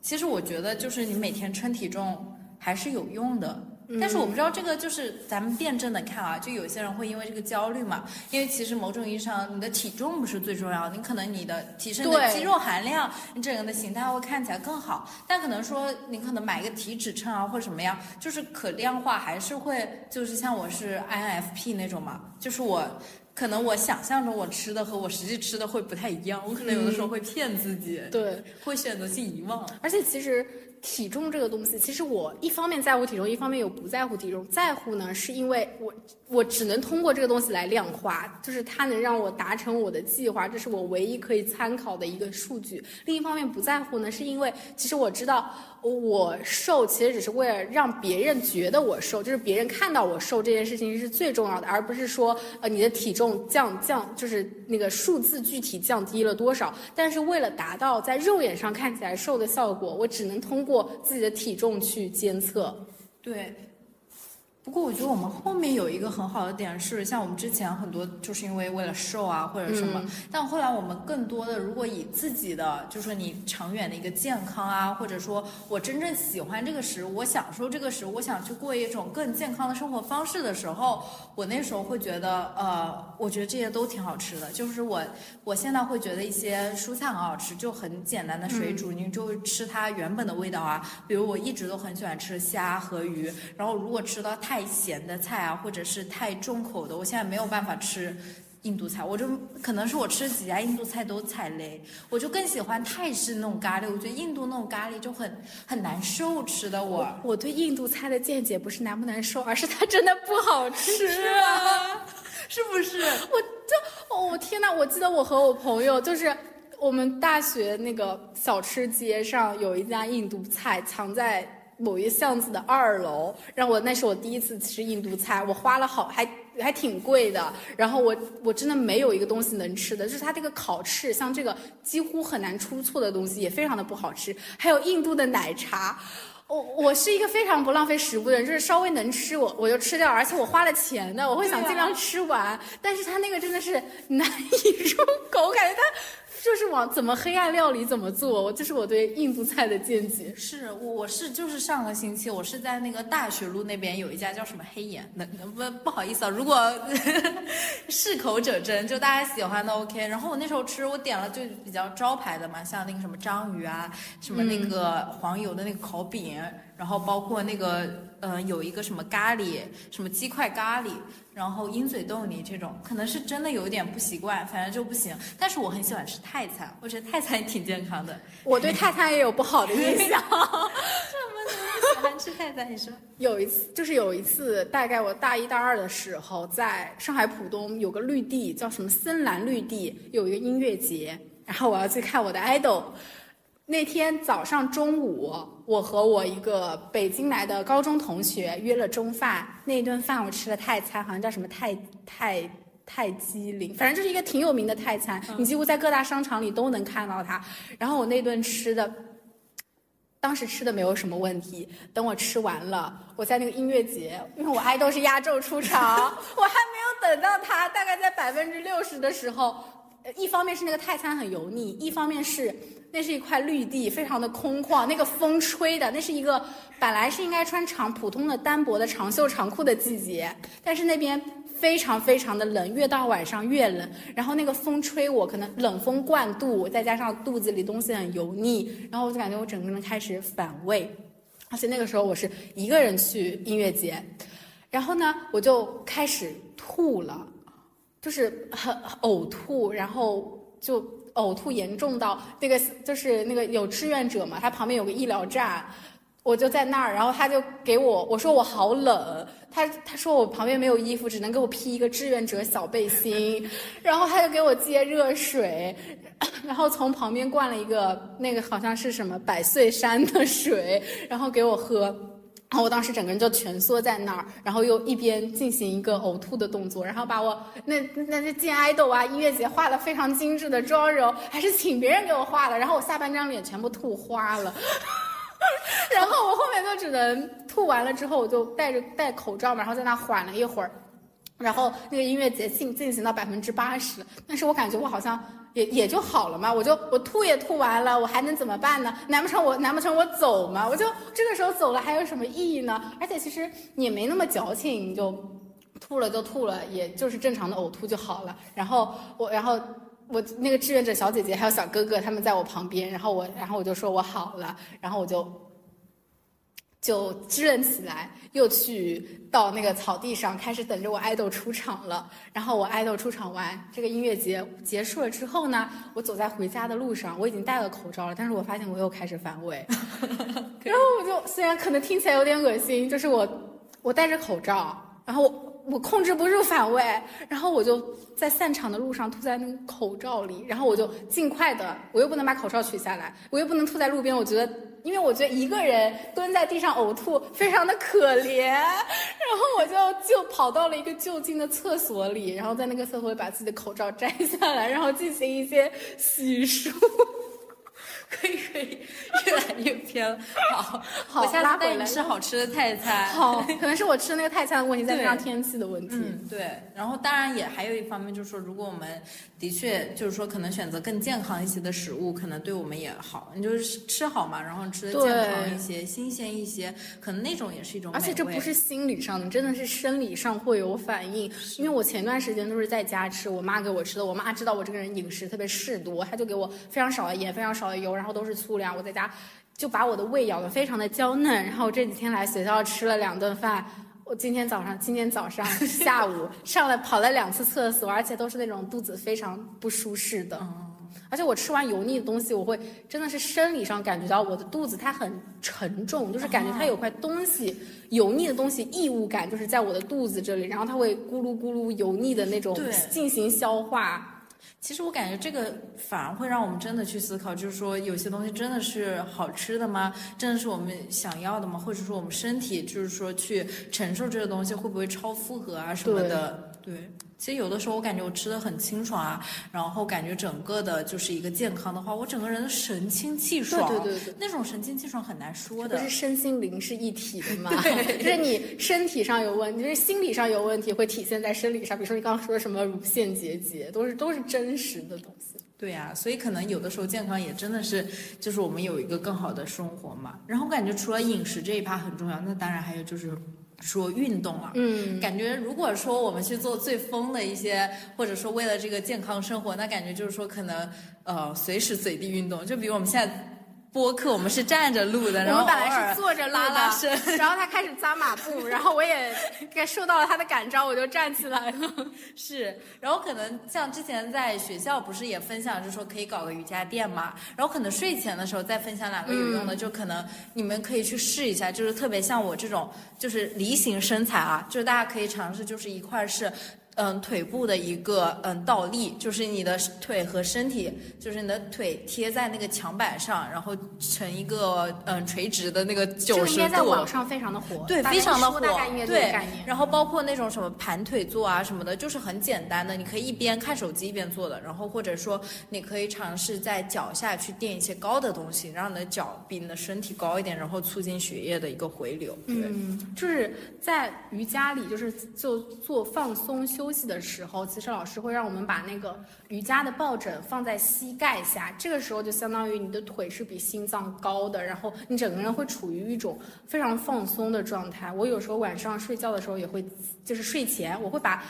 其实我觉得就是你每天称体重还是有用的。但是我不知道这个就是咱们辩证的看啊，就有些人会因为这个焦虑嘛，因为其实某种意义上你的体重不是最重要的，你可能你的提升的肌肉含量，你整个的形态会看起来更好。但可能说你可能买一个体脂秤啊或者什么样，就是可量化还是会，就是像我是 INFP 那种嘛，就是我可能我想象中我吃的和我实际吃的会不太一样，我可能有的时候会骗自己，对，会选择性遗忘。而且其实。体重这个东西，其实我一方面在乎体重，一方面又不在乎体重。在乎呢，是因为我我只能通过这个东西来量化，就是它能让我达成我的计划，这是我唯一可以参考的一个数据。另一方面不在乎呢，是因为其实我知道。我瘦其实只是为了让别人觉得我瘦，就是别人看到我瘦这件事情是最重要的，而不是说呃你的体重降降就是那个数字具体降低了多少。但是为了达到在肉眼上看起来瘦的效果，我只能通过自己的体重去监测。对。不过我觉得我们后面有一个很好的点是，像我们之前很多就是因为为了瘦啊或者什么，但后来我们更多的如果以自己的，就是说你长远的一个健康啊，或者说我真正喜欢这个食物，我享受这个食物，我想去过一种更健康的生活方式的时候，我那时候会觉得，呃，我觉得这些都挺好吃的。就是我我现在会觉得一些蔬菜很好吃，就很简单的水煮，你就吃它原本的味道啊。比如我一直都很喜欢吃虾和鱼，然后如果吃到太太咸的菜啊，或者是太重口的，我现在没有办法吃印度菜，我就可能是我吃几家印度菜都踩雷，我就更喜欢泰式那种咖喱，我觉得印度那种咖喱就很很难受吃的。我我对印度菜的见解不是难不难受，而是它真的不好吃啊，是不是？我就哦天呐，我记得我和我朋友就是我们大学那个小吃街上有一家印度菜藏在。某一巷子的二楼，让我那是我第一次吃印度菜，我花了好还还挺贵的。然后我我真的没有一个东西能吃的，就是它这个烤翅，像这个几乎很难出错的东西，也非常的不好吃。还有印度的奶茶，我我是一个非常不浪费食物的人，就是稍微能吃我我就吃掉，而且我花了钱的，我会想尽量吃完。但是它那个真的是难以入口，我感觉它。就是往怎么黑暗料理怎么做，我这是我对印度菜的见解。是我我是就是上个星期我是在那个大学路那边有一家叫什么黑眼，那不不好意思啊，如果 适口者真，就大家喜欢的 OK。然后我那时候吃我点了就比较招牌的嘛，像那个什么章鱼啊，什么那个黄油的那个烤饼，然后包括那个呃有一个什么咖喱，什么鸡块咖喱。然后鹰嘴豆泥这种可能是真的有点不习惯，反正就不行。但是我很喜欢吃泰餐，我觉得泰餐挺健康的。我对泰餐也有不好的印象。这么喜欢吃泰餐？你说有一次，就是有一次，大概我大一大二的时候，在上海浦东有个绿地叫什么森蓝绿地，有一个音乐节，然后我要去看我的 idol。那天早上中午，我和我一个北京来的高中同学约了中饭。那一顿饭我吃了泰餐，好像叫什么泰泰泰姬陵，反正就是一个挺有名的泰餐，你几乎在各大商场里都能看到它。然后我那顿吃的，当时吃的没有什么问题。等我吃完了，我在那个音乐节，因为我爱豆是压轴出场，我还没有等到他，大概在百分之六十的时候，一方面是那个泰餐很油腻，一方面是。那是一块绿地，非常的空旷。那个风吹的，那是一个本来是应该穿长普通的单薄的长袖长裤的季节，但是那边非常非常的冷，越到晚上越冷。然后那个风吹我，可能冷风灌肚，再加上肚子里东西很油腻，然后我就感觉我整个人开始反胃。而且那个时候我是一个人去音乐节，然后呢，我就开始吐了，就是很呕吐，然后就。呕吐严重到那个就是那个有志愿者嘛，他旁边有个医疗站，我就在那儿，然后他就给我我说我好冷，他他说我旁边没有衣服，只能给我披一个志愿者小背心，然后他就给我接热水，然后从旁边灌了一个那个好像是什么百岁山的水，然后给我喝。然后我当时整个人就蜷缩在那儿，然后又一边进行一个呕吐的动作，然后把我那那那见爱豆啊音乐节画的非常精致的妆容，还是请别人给我画的，然后我下半张脸全部吐花了，然后我后面就只能吐完了之后，我就戴着戴口罩嘛，然后在那缓了一会儿，然后那个音乐节进进行到百分之八十，但是我感觉我好像。也也就好了嘛，我就我吐也吐完了，我还能怎么办呢？难不成我难不成我走吗？我就这个时候走了还有什么意义呢？而且其实你也没那么矫情，你就吐了就吐了，也就是正常的呕吐就好了。然后我然后我那个志愿者小姐姐还有小哥哥他们在我旁边，然后我然后我就说我好了，然后我就。就支棱起来，又去到那个草地上，开始等着我爱豆出场了。然后我爱豆出场完，这个音乐节结束了之后呢，我走在回家的路上，我已经戴了口罩了，但是我发现我又开始反胃。然后我就虽然可能听起来有点恶心，就是我我戴着口罩，然后我我控制不住反胃，然后我就在散场的路上吐在那个口罩里，然后我就尽快的，我又不能把口罩取下来，我又不能吐在路边，我觉得。因为我觉得一个人蹲在地上呕吐非常的可怜，然后我就就跑到了一个就近的厕所里，然后在那个厕所里把自己的口罩摘下来，然后进行一些洗漱。可以可以，越来越偏了。好，好，我下次带你吃好吃的泰餐。好，可能是我吃的那个泰餐的问题，再加上天气的问题。嗯，对。然后当然也还有一方面就是说，如果我们的确就是说可能选择更健康一些的食物，可能对我们也好。你就是吃好嘛，然后吃的健康一些、新鲜一些，可能那种也是一种。而且这不是心理上的，真的是生理上会有反应。因为我前段时间都是在家吃，我妈给我吃的。我妈知道我这个人饮食特别适度，她就给我非常少的盐，非常少的油。然后都是粗粮，我在家就把我的胃咬得非常的娇嫩。然后这几天来学校吃了两顿饭，我今天早上、今天早上、下午上来跑了两次厕所，而且都是那种肚子非常不舒适的。而且我吃完油腻的东西，我会真的是生理上感觉到我的肚子它很沉重，就是感觉它有块东西油腻的东西异物感，就是在我的肚子这里，然后它会咕噜咕噜油腻的那种进行消化。其实我感觉这个反而会让我们真的去思考，就是说有些东西真的是好吃的吗？真的是我们想要的吗？或者说我们身体就是说去承受这个东西会不会超负荷啊什么的？对。其实有的时候我感觉我吃的很清爽啊，然后感觉整个的就是一个健康的话，我整个人神清气爽。对对对，那种神清气爽很难说的。不是身心灵是一体的吗？就是你身体上有问题，就是心理上有问题会体现在生理上。比如说你刚刚说的什么乳腺结节，都是都是真实的东西。对呀、所以可能有的时候健康也真的是，就是我们有一个更好的生活嘛。然后我感觉除了饮食这一趴很重要，那当然还有就是说运动了。嗯，感觉如果说我们去做最疯的一些，或者说为了这个健康生活，那感觉就是说可能呃随时随地运动。就比如我们现在播客，我们是站着录的，然后们本来是坐着拉拉，伸。然后他开始扎马步，然后我也感受到了他的感召，我就站起来了。是，然后可能像之前在学校不是也分享，就说可以搞个瑜伽垫嘛，然后可能睡前的时候再分享两个有用的，就可能你们可以去试一下，就是特别像我这种就是梨形身材啊，就是大家可以尝试，就是一块是。嗯，腿部的一个嗯倒立，就是你的腿和身体，就是你的腿贴在那个墙板上，然后成一个嗯垂直的那个这个应九十度该在网。上非常的火，对，非常的火对。然后包括那种什么盘腿坐啊什么的，就是很简单的，你可以一边看手机一边做的。然后或者说你可以尝试在脚下去垫一些高的东西，让你的脚比你的身体高一点，然后促进血液的一个回流。对，嗯，就是在瑜伽里，就是就做放松休休息的时候，其实老师会让我们把那个瑜伽的抱枕放在膝盖下，这个时候就相当于你的腿是比心脏高的，然后你整个人会处于一种非常放松的状态。我有时候晚上睡觉的时候也会，就是睡前我会把。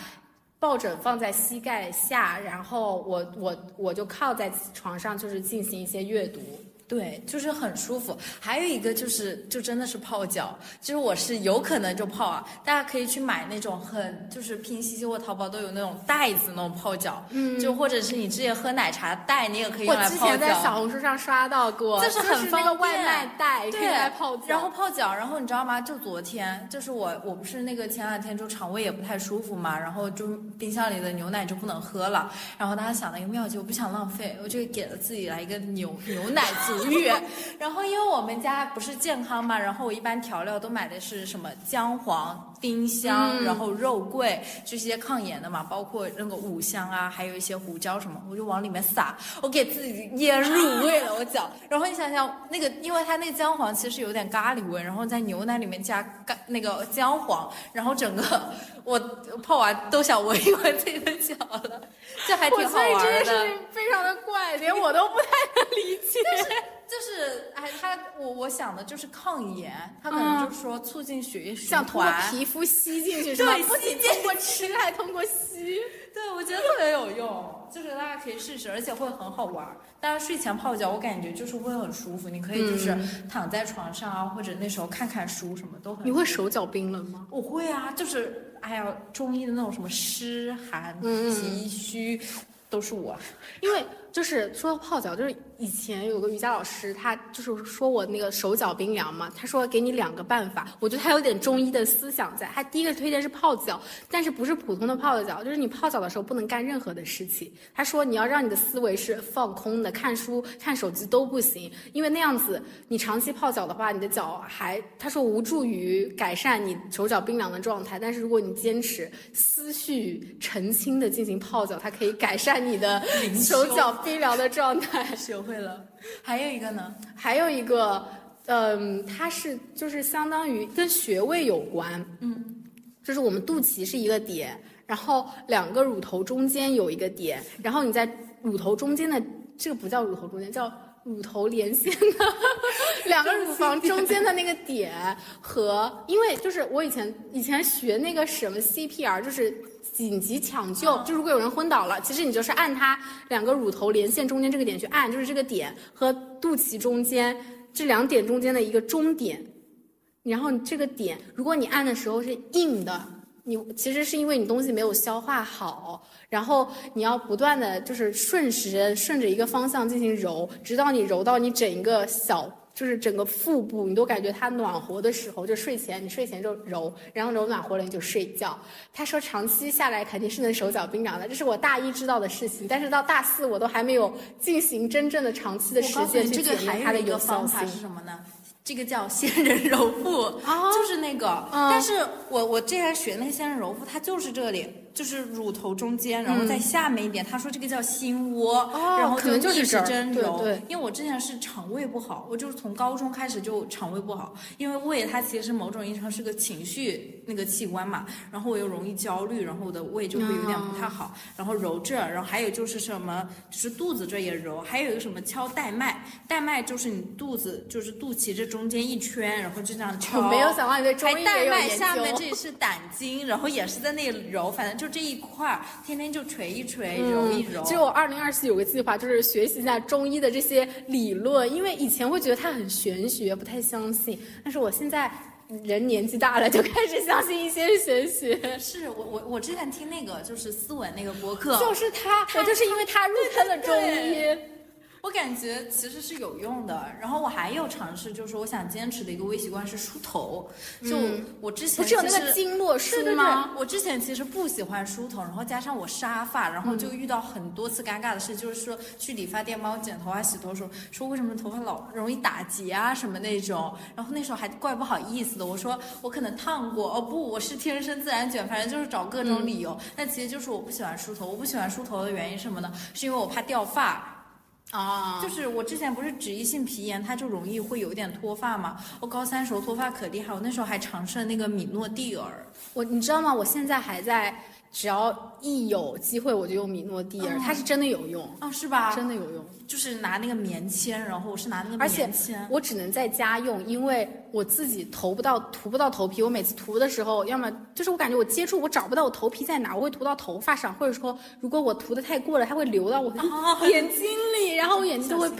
抱枕放在膝盖下，然后我我我就靠在床上，就是进行一些阅读。对，就是很舒服。还有一个就是，就真的是泡脚，就是我是有可能就泡啊，大家可以去买那种很，就是拼夕夕或淘宝都有那种袋子那种泡脚，嗯，就或者是你之前喝奶茶袋，你也可以我用来泡之前在。小红书上刷到过，就是很那个方便外卖袋可以对，来泡脚，然后泡脚，然后你知道吗？就昨天，就是我，我不是那个前两天就肠胃也不太舒服嘛，然后就冰箱里的牛奶就不能喝了，然后大家想了一个妙计，我不想浪费，我就给了自己来一个牛牛奶 然后因为我们家不是健康嘛，然后我一般调料都买的是什么姜黄、丁香，嗯然后肉桂这些抗炎的嘛，包括那个五香啊，还有一些胡椒什么，我就往里面撒，我给自己腌入味了我脚。然后你想想那个，因为它那个姜黄其实有点咖喱味，然后在牛奶里面加咖那个姜黄，然后整个我泡完都想闻一闻自己的脚了，这还挺好我所以这件玩的。事情 非常的怪，连我都不太能理解。就是哎，他我我想的就是抗炎，他可能就是说促进血液循想通过环。皮肤吸进去 是吧？对不仅吸通过吃，还通过吸。对，我觉得特别有用，就是大家可以试试，而且会很好玩儿。当然，睡前泡脚，我感觉就是会很舒服。你可以就是躺在床上啊，或者那时候看看书，什么都很。你会手脚冰冷吗？我会啊，就是哎呀，中医的那种什么湿寒、脾虚，都是我。因为就是说到泡脚，就是以前有个瑜伽老师，他就是说我那个手脚冰凉嘛，他说给你两个办法，我觉得他有点中医的思想在。他第一个推荐是泡脚，但是不是普通的泡脚，就是你泡脚的时候不能干任何的事情。他说你要让你的思维是放空的，看书、看手机都不行，因为那样子你长期泡脚的话，你的脚还他说无助于改善你手脚冰凉的状态。但是如果你坚持思绪澄清的进行泡脚，它可以改善你的手脚冰凉的状态。学会了。还有一个呢，还有一个，嗯，它是就是相当于跟穴位有关，嗯，就是我们肚脐是一个点，然后两个乳头中间有一个点，然后你在乳头中间的这个不叫乳头中间，叫乳头连线的 两个乳房中间的那个点和，因为就是我以前以前学那个什么 CPR，就是紧急抢救，就如果有人昏倒了，其实你就是按他两个乳头连线中间这个点去按，就是这个点和肚脐中间这两点中间的一个中点，然后这个点，如果你按的时候是硬的，你其实是因为你东西没有消化好，然后你要不断的就是顺时针顺着一个方向进行揉，直到你揉到你整一个小。就是整个腹部，你都感觉它暖和的时候，就睡前，你睡前就揉，然后揉暖和了你就睡觉。他说长期下来肯定是能手脚冰凉的，这是我大一知道的事情，但是到大四我都还没有进行真正的长期的实践去这个还检验它的有一个方法性。是什么呢？这个叫 仙人揉腹，哦就是那个。嗯但是我我之前学那个仙人揉腹，它就是这里就是乳头中间，然后在下面一点。他说这个叫心窝，然后可能就是一直针揉。对，因为我之前是肠胃不好，我就是从高中开始就肠胃不好，因为胃它其实某种意义上是个情绪那个器官嘛，然后我又容易焦虑，然后我的胃就会有点不太好。然后揉这，然后还有就是什么，就是肚子这也揉，还有一个什么敲带脉，带脉就是你肚子就是肚脐这中间一圈，然后就这样敲。我没有想到你对中医也有研究。下面这里是胆经，然后也是在那里揉，反正就这一块儿，天天就捶一捶，揉一揉。其实我二零二四有个计划，就是学习一下中医的这些理论，因为以前会觉得它很玄学，不太相信。但是我现在人年纪大了，就开始相信一些玄学。是我我我之前听那个就是思文那个博客，就是他，我就是因为他入坑了中医。我感觉其实是有用的，然后我还有尝试，就是我想坚持的一个微习惯是梳头。就我之前不是有那个经络梳吗？我之前其实不喜欢梳头，然后加上我沙发，然后就遇到很多次尴尬的事，就是说去理发店帮我剪头发、洗头的时候，说为什么头发老容易打结啊什么那种，然后那时候还怪不好意思的，我说我可能烫过，哦不，我是天生自然卷，反正就是找各种理由。但其实就是我不喜欢梳头，我不喜欢梳头的原因是什么呢？是因为我怕掉发。啊，就是我之前不是脂溢性皮炎，它就容易会有点脱发嘛。我高三时候脱发可厉害，我那时候还尝试了那个米诺地尔。我你知道吗？我现在还在。只要一有机会，我就用米诺地尔，它是真的有用哦，是吧？真的有用，就是拿那个棉签，然后我是拿那个棉签，我只能在家用，因为我自己涂不到涂不到头皮，我每次涂的时候，要么就是我感觉我接触我找不到我头皮在哪，我会涂到头发上，或者说如果我涂的太过了，它会流到我的眼睛里，然后我眼睛就会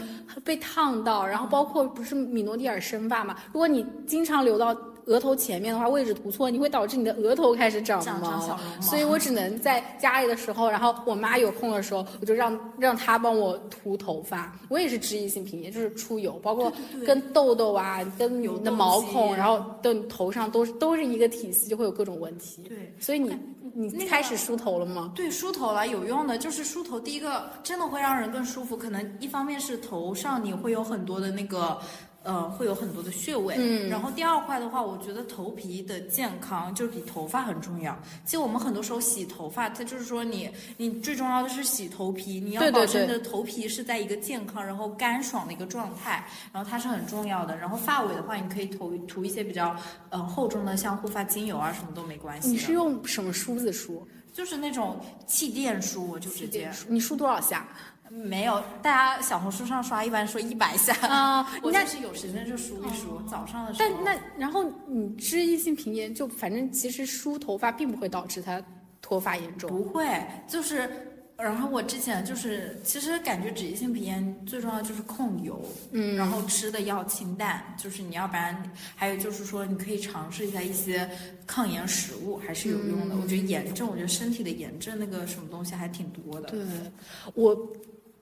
被烫到，然后包括不是米诺地尔生发嘛，如果你经常流到。额头前面的话，位置涂错，你会导致你的额头开始长毛，所以我只能在家里的时候，然后我妈有空的时候，我就让让她帮我涂头发。我也是脂溢性皮炎，就是出油，包括跟痘痘啊，跟你的毛孔，然后的头上都是都是一个体系，就会有各种问题。对，所以你你开始梳头了吗？对，梳头了，有用的，就是梳头，第一个真的会让人更舒服，可能一方面是头上你会有很多的那个。呃，会有很多的穴位。嗯，然后第二块的话，我觉得头皮的健康就是比头发很重要。其实我们很多时候洗头发，它就是说你你最重要的是洗头皮，你要保证你的头皮是在一个健康然后干爽的一个状态，然后它是很重要的。然后发尾的话，你可以涂涂一些比较呃厚重的，像护发精油啊什么都没关系。你是用什么梳子梳？就是那种气垫梳，我就直接。你梳多少下？没有，大家小红书上刷一般说一百下啊，我那是有时间就梳一梳，早上的时候。但那然后你脂溢性皮炎就反正其实梳头发并不会导致它脱发严重，不会，就是。然后我之前就是，其实感觉脂溢性皮炎最重要就是控油，嗯，然后吃的要清淡，就是你要不然，还有就是说你可以尝试一下一些抗炎食物，还是有用的。我觉得炎症，我觉得身体的炎症那个什么东西还挺多的。对，我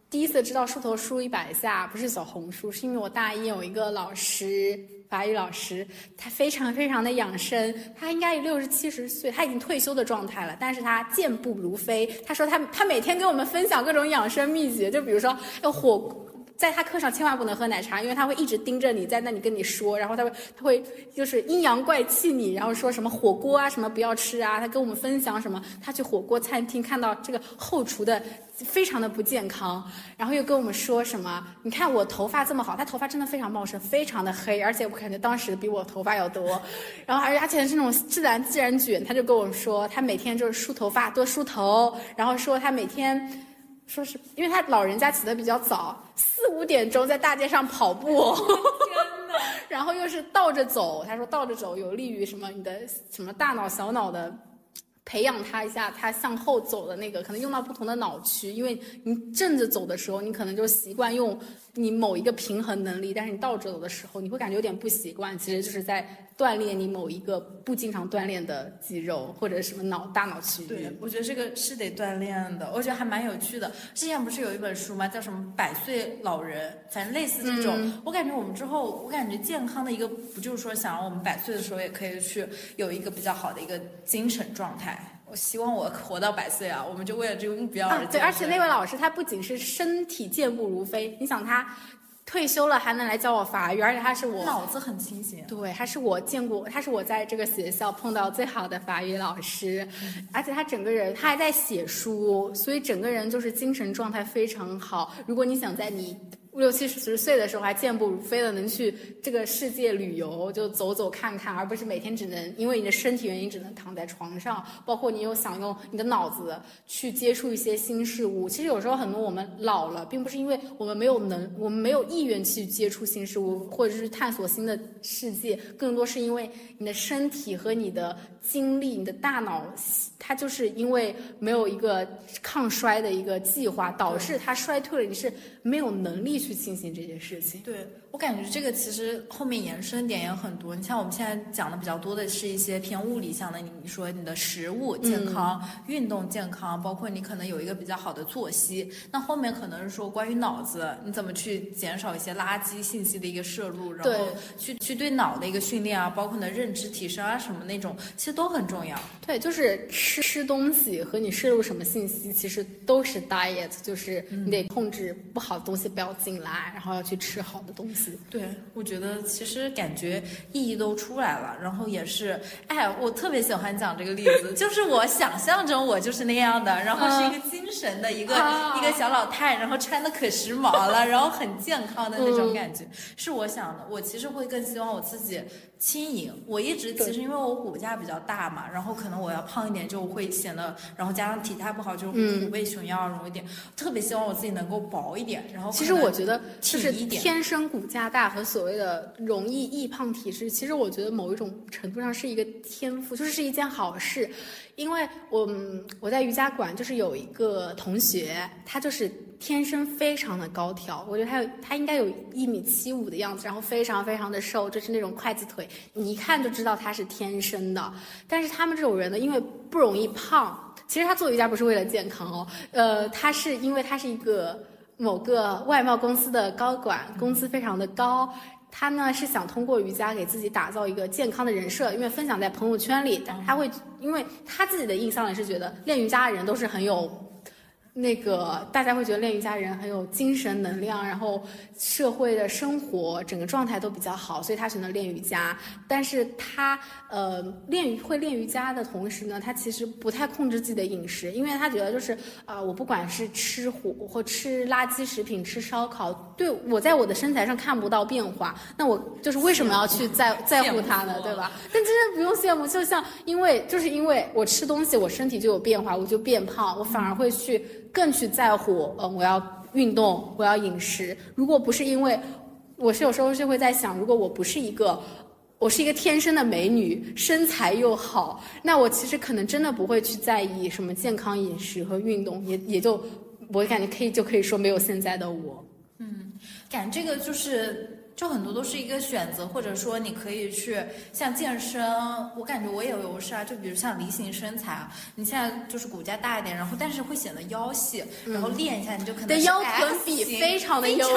第一次知道梳头梳一百下不是小红书，是因为我大一有一个老师。法语老师，他非常非常的养生，他应该有六十七十岁，他已经退休的状态了，但是他健步如飞。他说他他每天给我们分享各种养生秘诀，就比如说要火。在他课上千万不能喝奶茶，因为他会一直盯着你在那里跟你说，然后他会他会就是阴阳怪气你，然后说什么火锅啊什么不要吃啊，他跟我们分享什么他去火锅餐厅看到这个后厨的非常的不健康，然后又跟我们说什么，你看我头发这么好，他头发真的非常茂盛，非常的黑，而且我感觉当时比我头发要多，然后而且是那种自然自然卷，他就跟我们说他每天就是梳头发多梳头，然后说他每天。说是因为他老人家起得比较早，四五点钟在大街上跑步，天呐，然后又是倒着走，他说倒着走有利于什么你的什么大脑小脑的。培养他一下，他向后走的那个可能用到不同的脑区，因为你正着走的时候，你可能就习惯用你某一个平衡能力，但是你倒着走的时候，你会感觉有点不习惯，其实就是在锻炼你某一个不经常锻炼的肌肉或者什么脑大脑区域。对，我觉得这个是得锻炼的，我觉得还蛮有趣的。之前不是有一本书吗？叫什么《百岁老人》，反正类似这种。我感觉我们之后，我感觉健康的一个不就是说，想让我们百岁的时候也可以去有一个比较好的一个精神状态。我希望我活到百岁啊！我们就为了这个目标而对，而且那位老师他不仅是身体健步如飞，你想他退休了还能来教我法语，而且他是我脑子很清醒。对，他是我见过，他是我在这个学校碰到最好的法语老师，而且他整个人他还在写书，所以整个人就是精神状态非常好。如果你想在你。六七十岁的时候还健步如飞的能去这个世界旅游，就走走看看，而不是每天只能因为你的身体原因只能躺在床上。包括你又想用你的脑子去接触一些新事物。其实有时候很多我们老了，并不是因为我们没有能，我们没有意愿去接触新事物，或者是探索新的世界，更多是因为你的身体和你的精力、你的大脑，它就是因为没有一个抗衰的一个计划，导致它衰退了。你是没有能力。去进行这些事情，对我感觉这个其实后面延伸点也很多。你像我们现在讲的比较多的是一些偏物理向的，你说你的食物健康、运动健康，包括你可能有一个比较好的作息。那后面可能是说关于脑子，你怎么去减少一些垃圾信息的一个摄入，然后去去对脑的一个训练啊，包括你的认知提升啊什么那种，其实都很重要。对，就是吃吃东西和你摄入什么信息，其实都是 diet，就是你得控制不好的东西不要进。来，然后要去吃好的东西。对，我觉得其实感觉意义都出来了，然后也是，哎，我特别喜欢讲这个例子，就是我想象中我就是那样的，然后是一个精神的一个一个小老太，然后穿的可时髦了，然后很健康的那种感觉，是我想的。我其实会更希望我自己。轻盈，我一直其实因为我骨架比较大嘛，然后可能我要胖一点就会显得，然后加上体态不好就虎背熊腰容易点。特别希望我自己能够薄一点，然后其实我觉得就是天生骨架大和所谓的容易易胖体质，其实我觉得某一种程度上是一个天赋，就是是一件好事。因为我我在瑜伽馆就是有一个同学，他就是天生非常的高挑，我觉得他有他应该有一米七五的样子，然后非常非常的瘦，就是那种筷子腿，你一看就知道他是天生的。但是他们这种人呢，因为不容易胖，其实他做瑜伽不是为了健康哦，呃，他是因为他是一个某个外贸公司的高管，工资非常的高。他呢是想通过瑜伽给自己打造一个健康的人设，因为分享在朋友圈里，他会，因为他自己的印象也是觉得练瑜伽的人都是很有。那个大家会觉得练瑜伽人很有精神能量，然后社会的生活整个状态都比较好，所以他选择练瑜伽。但是他呃练会练瑜伽的同时呢，他其实不太控制自己的饮食，因为他觉得就是啊，我不管是吃火或吃垃圾食品、吃烧烤，对我在我的身材上看不到变化，那我就是为什么要去在在乎他呢？对吧？但真的不用羡慕，就像因为就是因为我吃东西，我身体就有变化，我就变胖，我反而会去。更去在乎，嗯，我要运动，我要饮食。如果不是因为，我是有时候就会在想，如果我不是一个，我是一个天生的美女，身材又好，那我其实可能真的不会去在意什么健康饮食和运动，也也就我感觉可以就可以说没有现在的我。嗯，感这个就是。就很多都是一个选择，或者说你可以去像健身，我感觉我也有优势啊。就比如像梨形身材啊，你现在就是骨架大一点，然后但是会显得腰细，然后练一下你就可能腰臀比非常的 优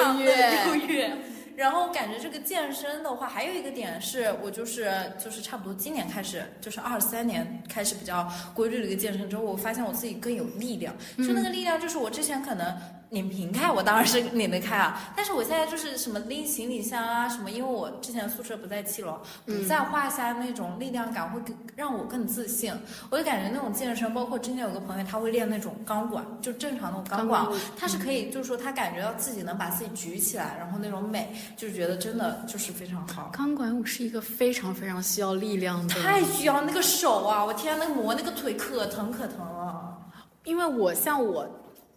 越。然后感觉这个健身的话，还有一个点是我就是就是差不多今年开始，就是二三年开始比较规律的一个健身之后，我发现我自己更有力量。就那个力量，就是我之前可能。拧瓶盖我当然是拧得开啊，但是我现在就是什么拎行李箱啊什么，因为我之前宿舍不在七楼，不在话下那种力量感会更让我更自信。我就感觉那种健身，包括之前有个朋友他会练那种钢管，就正常那种钢管，他是可以就是说他感觉到自己能把自己举起来，然后那种美，就是觉得真的就是非常好。钢管舞是一个非常非常需要力量的，太需要那个手啊！我天，那个磨那个腿可疼可疼了。因为我像我。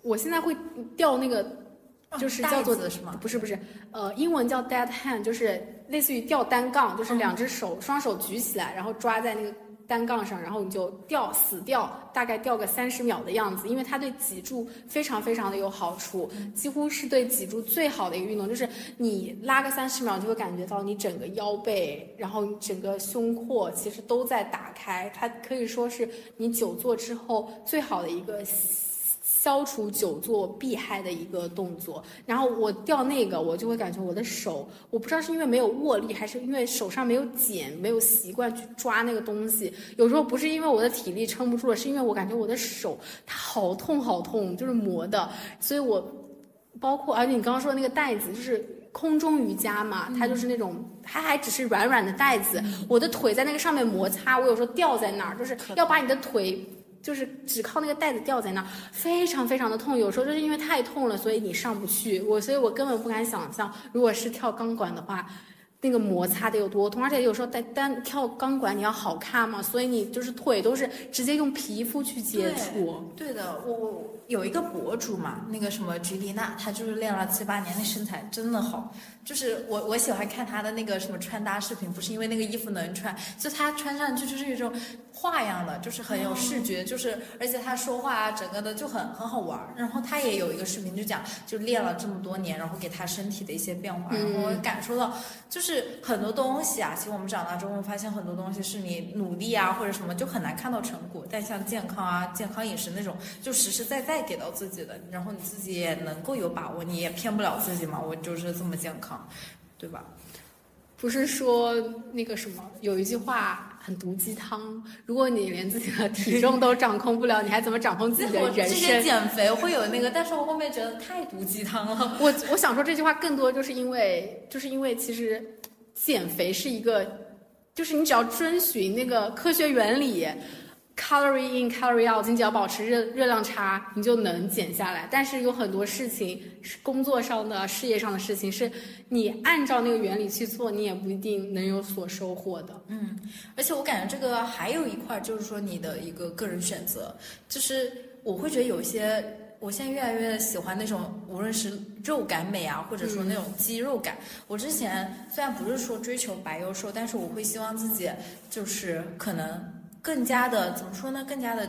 我现在会掉那个，就是叫做的是吗？不是不是，呃，英文叫 dead hand，就是类似于吊单杠，就是两只手双手举起来，然后抓在那个单杠上，然后你就吊死吊，大概吊个三十秒的样子。因为它对脊柱非常非常的有好处，几乎是对脊柱最好的一个运动。就是你拉个三十秒，就会感觉到你整个腰背，然后整个胸廓其实都在打开。它可以说是你久坐之后最好的一个。消除久坐避害的一个动作，然后我吊那个，我就会感觉我的手，我不知道是因为没有握力，还是因为手上没有茧，没有习惯去抓那个东西。有时候不是因为我的体力撑不住了，是因为我感觉我的手它好痛好痛，就是磨的。所以我包括，而且你刚刚说的那个袋子，就是空中瑜伽嘛，它就是那种它还只是软软的带子，我的腿在那个上面摩擦，我有时候掉在那儿，就是要把你的腿。就是只靠那个袋子吊在那儿，非常非常的痛。有时候就是因为太痛了，所以你上不去。我所以，我根本不敢想象，如果是跳钢管的话。那个摩擦得有多痛，而且有时候单单跳钢管你要好看嘛，所以你就是腿都是直接用皮肤去接触。对的，我有一个博主嘛，那个什么菊丽娜，她就是练了七八年，那身材真的好。就是我我喜欢看她的那个什么穿搭视频，不是因为那个衣服能穿，就她穿上去就是一种画样的，就是很有视觉，就是而且她说话啊，整个的就很很好玩。然后她也有一个视频，就讲就练了这么多年，然后给她身体的一些变化，然后我感受到就是。是很多东西啊，其实我们长大之后发现很多东西是你努力啊或者什么就很难看到成果，但像健康啊、健康饮食那种，就实实在在给到自己的，然后你自己也能够有把握，你也骗不了自己嘛。我就是这么健康，对吧？不是说那个什么，有一句话很毒鸡汤，如果你连自己的体重都掌控不了，你还怎么掌控自己的 人生？减肥会有那个，但是我后面觉得太毒鸡汤了。我我想说这句话更多就是因为，就是因为其实。减肥是一个，就是你只要遵循那个科学原理，calorie in calorie out，你只要保持热热量差，你就能减下来。但是有很多事情是工作上的、事业上的事情，是你按照那个原理去做，你也不一定能有所收获的。嗯，而且我感觉这个还有一块就是说你的一个个人选择，就是我会觉得有一些。我现在越来越喜欢那种，无论是肉感美啊，或者说那种肌肉感。我之前虽然不是说追求白又瘦，但是我会希望自己就是可能更加的怎么说呢，更加的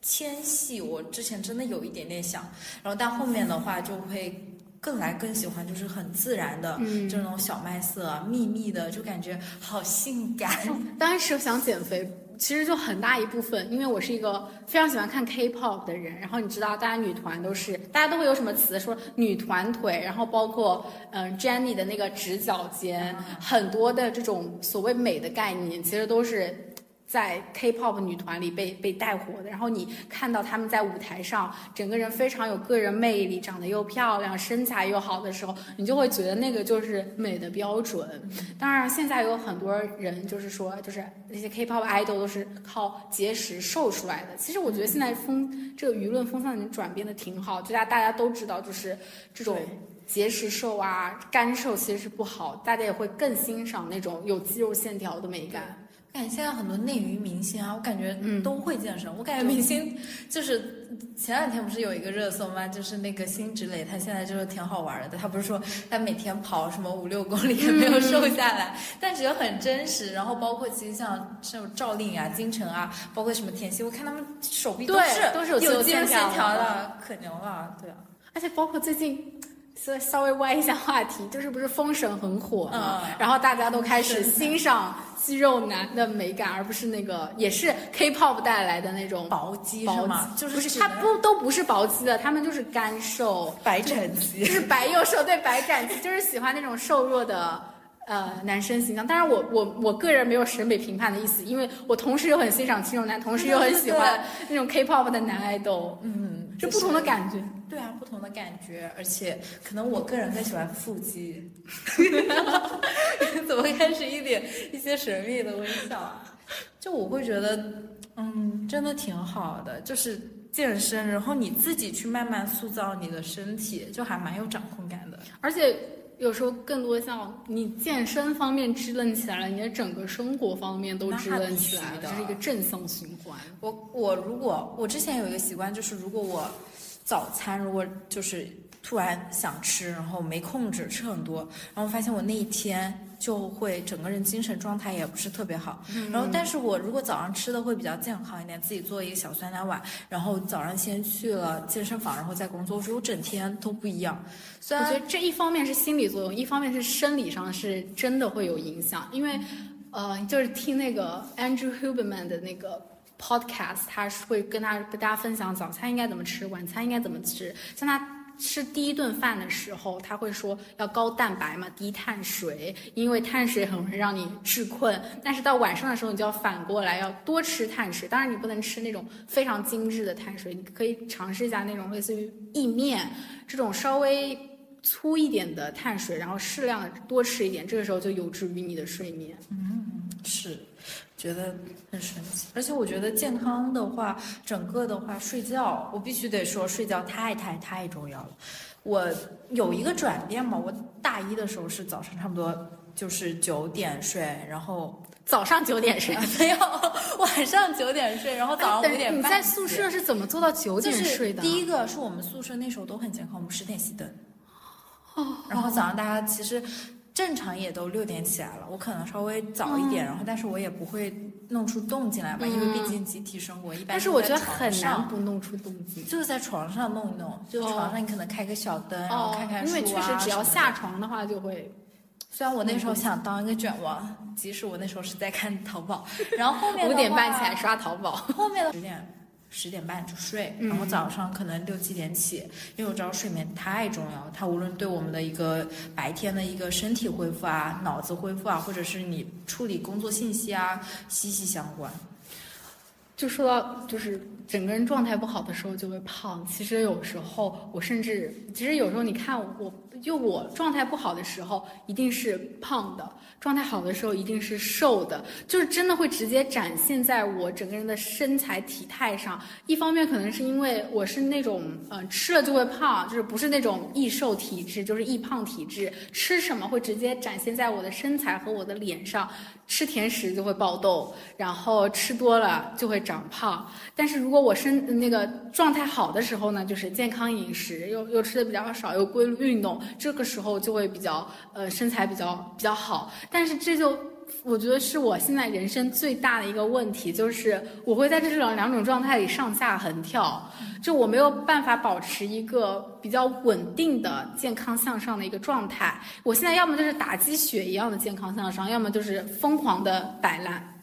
纤细。我之前真的有一点点想，然后但后面的话就会更来更喜欢，就是很自然的，就那种小麦色、密密的，就感觉好性感。当时想减肥。其实就很大一部分，因为我是一个非常喜欢看 K-pop 的人，然后你知道，大家女团都是，大家都会有什么词说女团腿，然后包括嗯 Jennie 的那个直角肩，很多的这种所谓美的概念，其实都是。在 K-pop 女团里被被带火的，然后你看到他们在舞台上，整个人非常有个人魅力，长得又漂亮，身材又好的时候，你就会觉得那个就是美的标准。当然，现在有很多人就是说，就是那些 K-pop idol 都是靠节食瘦出来的。其实我觉得现在风这个舆论风向已经转变的挺好，就大大家都知道，就是这种节食瘦啊、干瘦其实是不好，大家也会更欣赏那种有肌肉线条的美感。感觉现在很多内娱明星啊，我感觉都会健身。我感觉明星就是前两天不是有一个热搜吗？就是那个辛芷蕾，她现在就是挺好玩的。她不是说她每天跑什么五六公里也没有瘦下来，但觉得很真实。然后包括其实像像赵丽颖啊、金晨啊，包括什么田曦，我看他们手臂都是都是有肌肉线条的，可牛了。对啊，而且包括最近。所以稍微歪一下话题，就是不是封神很火嘛？然后大家都开始欣赏肌肉男的美感，而不是那个也是 K-pop 带来的那种薄肌是吗？就是不是他不都不是薄肌的，他们就是干瘦白斩鸡，就是白又瘦，对白斩鸡，就是喜欢那种瘦弱的呃男生形象。当然我我我个人没有审美评判的意思，因为我同时又很欣赏肌肉男，同时又很喜欢那种 K-pop 的男爱豆，嗯，就不同的感觉。对啊，不同的感觉，而且可能我个人更喜欢腹肌。怎么开始一点一些神秘的微笑啊？就我会觉得，嗯，真的挺好的，就是健身，然后你自己去慢慢塑造你的身体，就还蛮有掌控感的。而且有时候更多像你健身方面支棱起来了，你的整个生活方面都支棱起来了，这是一个正向循环。我我如果我之前有一个习惯，就是如果我。早餐如果就是突然想吃，然后没控制吃很多，然后发现我那一天就会整个人精神状态也不是特别好。然后，但是我如果早上吃的会比较健康一点，自己做一个小酸奶碗，然后早上先去了健身房，然后再工作，我觉得我整天都不一样。虽然我觉得这一方面是心理作用，一方面是生理上是真的会有影响，因为，呃，就是听那个 Andrew Huberman 的那个。Podcast，他是会跟他跟大家分享早餐应该怎么吃，晚餐应该怎么吃。像他吃第一顿饭的时候，他会说要高蛋白嘛，低碳水，因为碳水很容易让你致困。但是到晚上的时候，你就要反过来，要多吃碳水。当然，你不能吃那种非常精致的碳水，你可以尝试一下那种类似于意面这种稍微。粗一点的碳水，然后适量的多吃一点，这个时候就有助于你的睡眠。嗯，是，觉得很神奇。而且我觉得健康的话，整个的话，睡觉我必须得说，睡觉太太太重要了。我有一个转变嘛，我大一的时候是早上差不多就是九点睡，然后早上九点睡，没有晚上九点睡，然后早上五点半。你在宿舍是怎么做到九点睡的？第一个是我们宿舍那时候都很健康，我们十点熄灯。哦。然后早上大家其实正常也都六点起来了，我可能稍微早一点，然后但是我也不会弄出动静来嘛，因为毕竟集体生活一般。但是我觉得很难不弄出动静，就是在床上弄一弄，就床上你可能开个小灯，然后看看书啊。因为确实只要下床的话就会。虽然我那时候想当一个卷王，即使我那时候是在看 淘宝，然后后面五点半起来刷淘宝，后面的十点十点半就睡，然后早上可能六七点起，因为我知道睡眠太重要，它无论对我们的一个白天的一个身体恢复啊、脑子恢复啊，或者是你处理工作信息啊，息息相关。就说到就是整个人状态不好的时候就会胖，其实有时候我甚至，其实有时候你看我。就我状态不好的时候，一定是胖的；状态好的时候，一定是瘦的。就是真的会直接展现在我整个人的身材体态上。一方面可能是因为我是那种，呃，吃了就会胖，就是不是那种易瘦体质，就是易胖体质。吃什么会直接展现在我的身材和我的脸上。吃甜食就会爆痘，然后吃多了就会长胖。但是如果我身那个状态好的时候呢，就是健康饮食，又又吃的比较少，又规律运动，这个时候就会比较呃身材比较比较好。但是这就。我觉得是我现在人生最大的一个问题，就是我会在这种两种状态里上下横跳，就我没有办法保持一个比较稳定的健康向上的一个状态。我现在要么就是打鸡血一样的健康向上，要么就是疯狂的摆烂。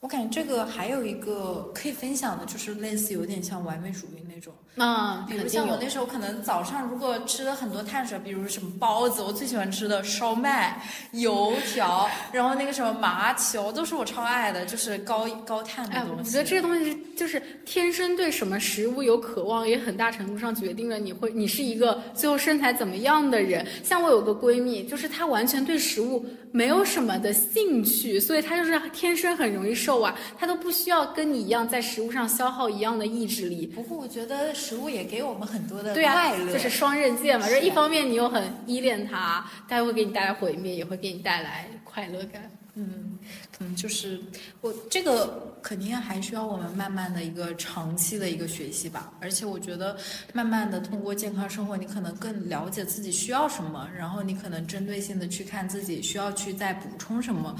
我感觉这个还有一个可以分享的，就是类似有点像完美主义那种。嗯，比如像我那时候可能早上如果吃了很多碳水，比如什么包子，我最喜欢吃的烧麦、油条，然后那个什么麻球，都是我超爱的，就是高高碳的东西。我觉得这些东西是就是天生对什么食物有渴望，也很大程度上决定了你会你是一个最后身材怎么样的人。像我有个闺蜜，就是她完全对食物没有什么的兴趣，所以她就是天生很容易瘦啊，她都不需要跟你一样在食物上消耗一样的意志力。不过我觉得。食物也给我们很多的快乐，就是双刃剑嘛。这一方面你又很依恋它，它会给你带来毁灭，也会给你带来快乐感。嗯，可能就是我这个肯定还需要我们慢慢的一个长期的一个学习吧。而且我觉得，慢慢的通过健康生活，你可能更了解自己需要什么，然后你可能针对性的去看自己需要去再补充什么。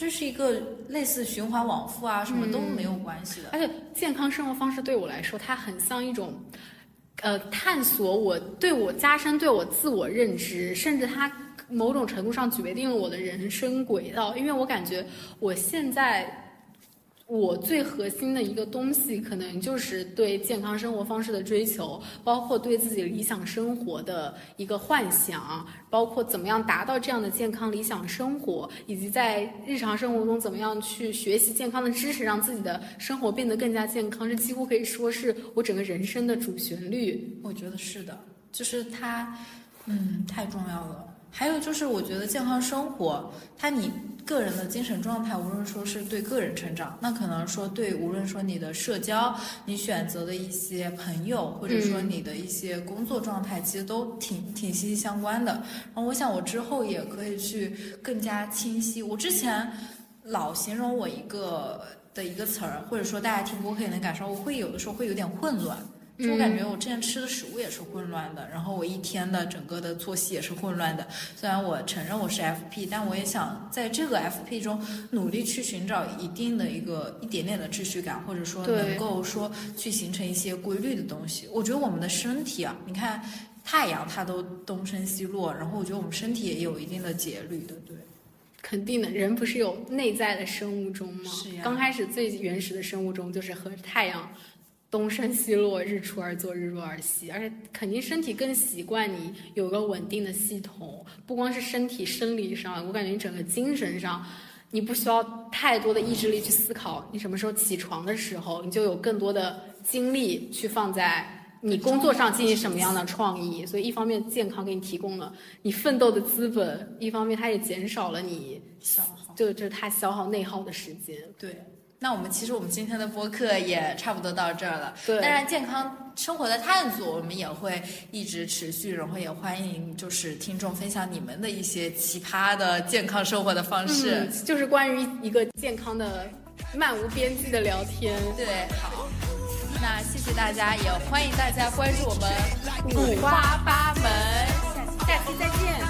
这是一个类似循环往复啊，什么都没有关系的。而且健康生活方式对我来说，它很像一种，呃，探索我对我加深对我自我认知，甚至它某种程度上决定了我的人生轨道。因为我感觉我现在。我最核心的一个东西，可能就是对健康生活方式的追求，包括对自己理想生活的一个幻想，包括怎么样达到这样的健康理想生活，以及在日常生活中怎么样去学习健康的知识，让自己的生活变得更加健康。这几乎可以说是我整个人生的主旋律。我觉得是的，就是它，嗯，太重要了。还有就是，我觉得健康生活，它你个人的精神状态，无论说是对个人成长，那可能说对，无论说你的社交，你选择的一些朋友，或者说你的一些工作状态，其实都挺挺息息相关的。然后我想，我之后也可以去更加清晰。我之前老形容我一个的一个词儿，或者说大家听播客也能感受，我会有的时候会有点混乱。就我感觉我之前吃的食物也是混乱的，然后我一天的整个的作息也是混乱的。虽然我承认我是 FP，但我也想在这个 FP 中努力去寻找一定的一个一点点的秩序感，或者说能够说去形成一些规律的东西。我觉得我们的身体啊，你看太阳它都东升西落，然后我觉得我们身体也有一定的节律的，对。肯定的，人不是有内在的生物钟吗？是呀。刚开始最原始的生物钟就是和太阳。东升西落，日出而作，日落而息，而且肯定身体更习惯你有个稳定的系统，不光是身体生理上，我感觉你整个精神上，你不需要太多的意志力去思考，你什么时候起床的时候，你就有更多的精力去放在你工作上进行什么样的创意。所以一方面健康给你提供了你奋斗的资本，一方面它也减少了你消耗，就就是它消耗内耗的时间。对。那我们其实我们今天的播客也差不多到这儿了。对。当然，健康生活的探索我们也会一直持续，然后也欢迎就是听众分享你们的一些奇葩的健康生活的方式。嗯，就是关于一个健康的漫无边际的聊天。对，好。那谢谢大家，也欢迎大家关注我们五花八门。下期再见。